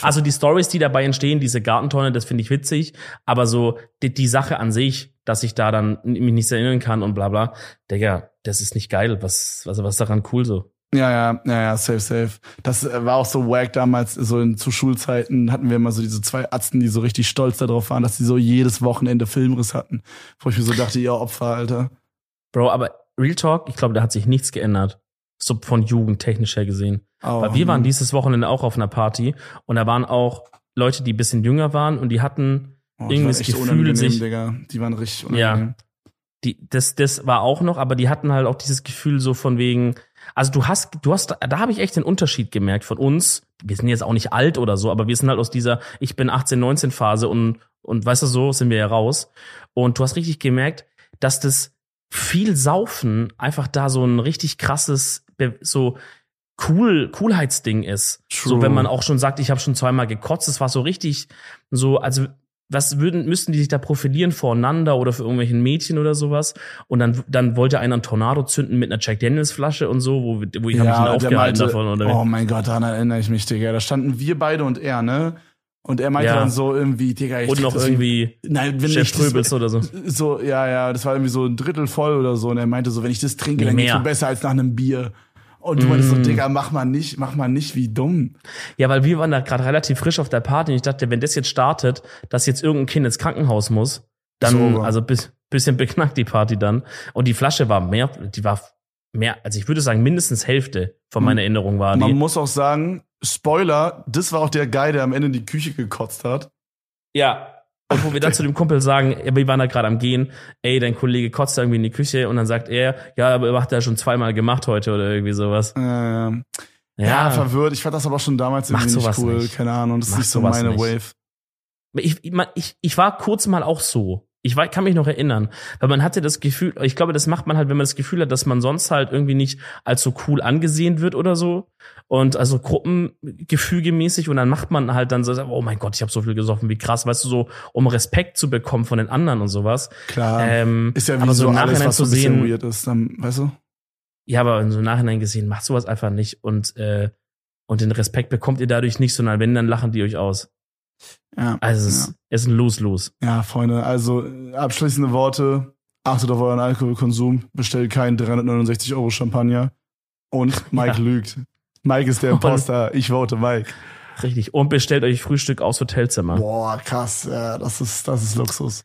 Also die Stories, die dabei entstehen, diese Gartentonne, das finde ich witzig, aber so die, die Sache an sich, dass ich da dann mich nicht erinnern kann und bla bla, Digga, das ist nicht geil. Was, was, was ist daran cool so? Ja, ja, ja, ja, safe, safe. Das äh, war auch so wack damals, so in, zu Schulzeiten hatten wir immer so diese zwei Arzten, die so richtig stolz darauf waren, dass sie so jedes Wochenende Filmriss hatten. Wo ich mir so dachte, ja, Opfer, Alter. Bro, aber Real Talk, ich glaube, da hat sich nichts geändert. So von Jugend technisch her gesehen. Oh, Weil wir waren dieses Wochenende auch auf einer Party und da waren auch Leute, die ein bisschen jünger waren und die hatten oh, irgendwie das Gefühl, sich- Digga. Die waren richtig Ja. unangenehm. die, das, das war auch noch, aber die hatten halt auch dieses Gefühl so von wegen, also du hast, du hast, da habe ich echt den Unterschied gemerkt von uns. Wir sind jetzt auch nicht alt oder so, aber wir sind halt aus dieser, ich bin 18, 19 Phase und, und weißt du, so sind wir ja raus. Und du hast richtig gemerkt, dass das viel Saufen einfach da so ein richtig krasses, so cool, Coolheitsding ist. So, True. wenn man auch schon sagt, ich habe schon zweimal gekotzt, das war so richtig so, also was würden, müssten die sich da profilieren voreinander oder für irgendwelchen Mädchen oder sowas? Und dann, dann wollte einer einen Tornado zünden mit einer Jack Daniels Flasche und so, wo, wo ich mich Ja, dann der aufgehalten meinte, davon. Oder oh mein Gott, daran erinnere ich mich, Digga. Da standen wir beide und er, ne? Und er meinte Ja. dann so irgendwie, Digga, ich und noch irgendwie Nein, wenn Chef ich das, Tröbels oder so. so, ja, ja, das war irgendwie so ein Drittel voll oder so. Und er meinte so, wenn ich das trinke, dann geht's mir besser als nach einem Bier. Und du meintest so, Mm. Digga, mach mal nicht, mach mal nicht wie dumm. Ja, weil wir waren da gerade relativ frisch auf der Party und ich dachte, wenn das jetzt startet, dass jetzt irgendein Kind ins Krankenhaus muss, dann, So. also bis, bisschen beknackt die Party dann. Und die Flasche war mehr, die war mehr, also ich würde sagen, mindestens Hälfte von meiner Erinnerung war Man die. muss auch sagen, Spoiler, das war auch der Guy, der am Ende in die Küche gekotzt hat. Ja. Und wo wir dann zu dem Kumpel sagen, wir waren da gerade am Gehen, ey, dein Kollege kotzt irgendwie in die Küche und dann sagt er, ja, aber er hat er schon zweimal gemacht heute oder irgendwie sowas. Ähm, ja. Ja, verwirrt. Ich fand das aber schon damals Macht irgendwie nicht cool. nicht. Keine Ahnung, das ist Macht nicht so meine nicht. Wave. ich, ich, ich, war kurz mal auch so. Ich wei- kann mich noch erinnern, weil man hatte das Gefühl, ich glaube, das macht man halt, wenn man das Gefühl hat, dass man sonst halt irgendwie nicht als so cool angesehen wird oder so. Und also gruppengefügemäßig und dann macht man halt dann so, oh mein Gott, ich habe so viel gesoffen, wie krass, weißt du, so, um Respekt zu bekommen von den anderen und sowas. Klar. Ähm, ist ja wie aber so so im alles, Nachhinein was zu sehen, weird ist, dann, weißt du? ja, aber in so im Nachhinein gesehen, macht sowas einfach nicht und, äh, und den Respekt bekommt ihr dadurch nicht, sondern wenn, dann lachen die euch aus. Ja. Also es ja. ist, ein Lose-Lose. Ja, Freunde, also äh, abschließende Worte. Achtet auf euren Alkoholkonsum, bestellt keinen 369 Euro Champagner. Und Mike Ja. lügt. Mike ist der Imposter. Ich vote Mike. Richtig. Und bestellt euch Frühstück aus Hotelzimmer. Boah, krass. Ja, das ist, das ist Luxus.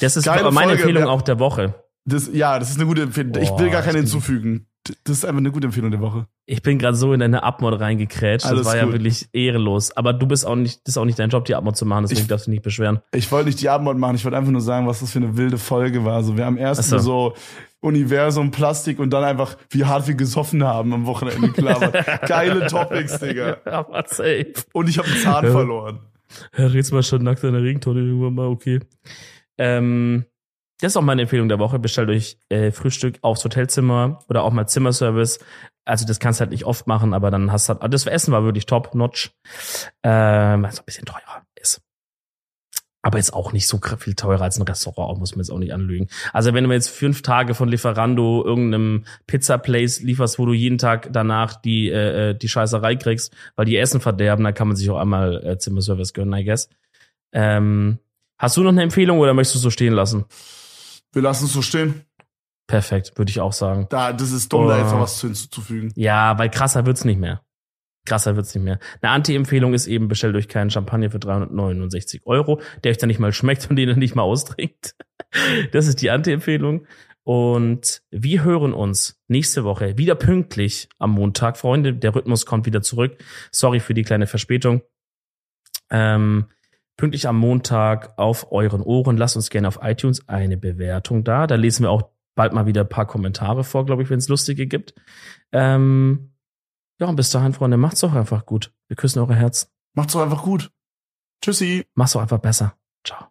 Das ist Geile aber meine Folge, Empfehlung auch der Woche. Das, ja, das ist eine gute Empfehlung. ich will Boah, gar keine hinzufügen. Das ist einfach eine gute Empfehlung der Woche. Ich bin gerade so in deine Abmod reingekrätscht. Alles das war ja gut. wirklich ehrenlos. Aber du bist auch nicht, das ist auch nicht dein Job, die Abmod zu machen, deswegen Ich- darfst du dich nicht beschweren. Ich wollte nicht die Abmord machen, ich wollte einfach nur sagen, was das für eine wilde Folge war. Also wir haben erst so. so. Universum, Plastik und dann einfach, wie hart wir gesoffen haben am Wochenende gelabert. Geile Topics, Digga. Aber safe. Und ich habe einen Zahn Ja. verloren. Herr mal schon nackt in der Regentonne irgendwann mal, okay. Ähm, das ist auch meine Empfehlung der Woche. Bestellt euch äh, Frühstück aufs Hotelzimmer oder auch mal Zimmerservice. Also das kannst du halt nicht oft machen, aber dann hast du halt, das Essen war wirklich top, notch. Ähm, also ein bisschen teurer ist. Aber jetzt auch nicht so viel teurer als ein Restaurant, muss man jetzt auch nicht anlügen. Also wenn du jetzt fünf Tage von Lieferando irgendeinem Pizza-Place lieferst, wo du jeden Tag danach die, äh, äh, die Scheißerei kriegst, weil die Essen verderben, dann kann man sich auch einmal äh, Zimmerservice gönnen, I guess. Ähm, hast du noch eine Empfehlung oder möchtest du es so stehen lassen? Wir lassen es so stehen. Perfekt, würde ich auch sagen. Da, das ist dumm, da Oh. jetzt noch was zu hinzuzufügen. Ja, weil krasser wird's nicht mehr. Krasser wird's nicht mehr. Eine Anti-Empfehlung ist eben, bestellt euch keinen Champagner für 369 Euro, der euch dann nicht mal schmeckt und den ihr nicht mal austrinkt. Das ist die Anti-Empfehlung. Und wir hören uns nächste Woche wieder pünktlich am Montag. Freunde, der Rhythmus kommt wieder zurück. Sorry für die kleine Verspätung. Ähm, pünktlich am Montag auf euren Ohren. Lasst uns gerne auf iTunes eine Bewertung da. Da lesen wir auch bald mal wieder ein paar Kommentare vor, glaube ich, wenn es lustige gibt. Ähm, ja, und bis dahin, Freunde, macht's doch einfach gut. Wir küssen eure Herzen. Macht's doch einfach gut. Tschüssi. Macht's doch einfach besser. Ciao.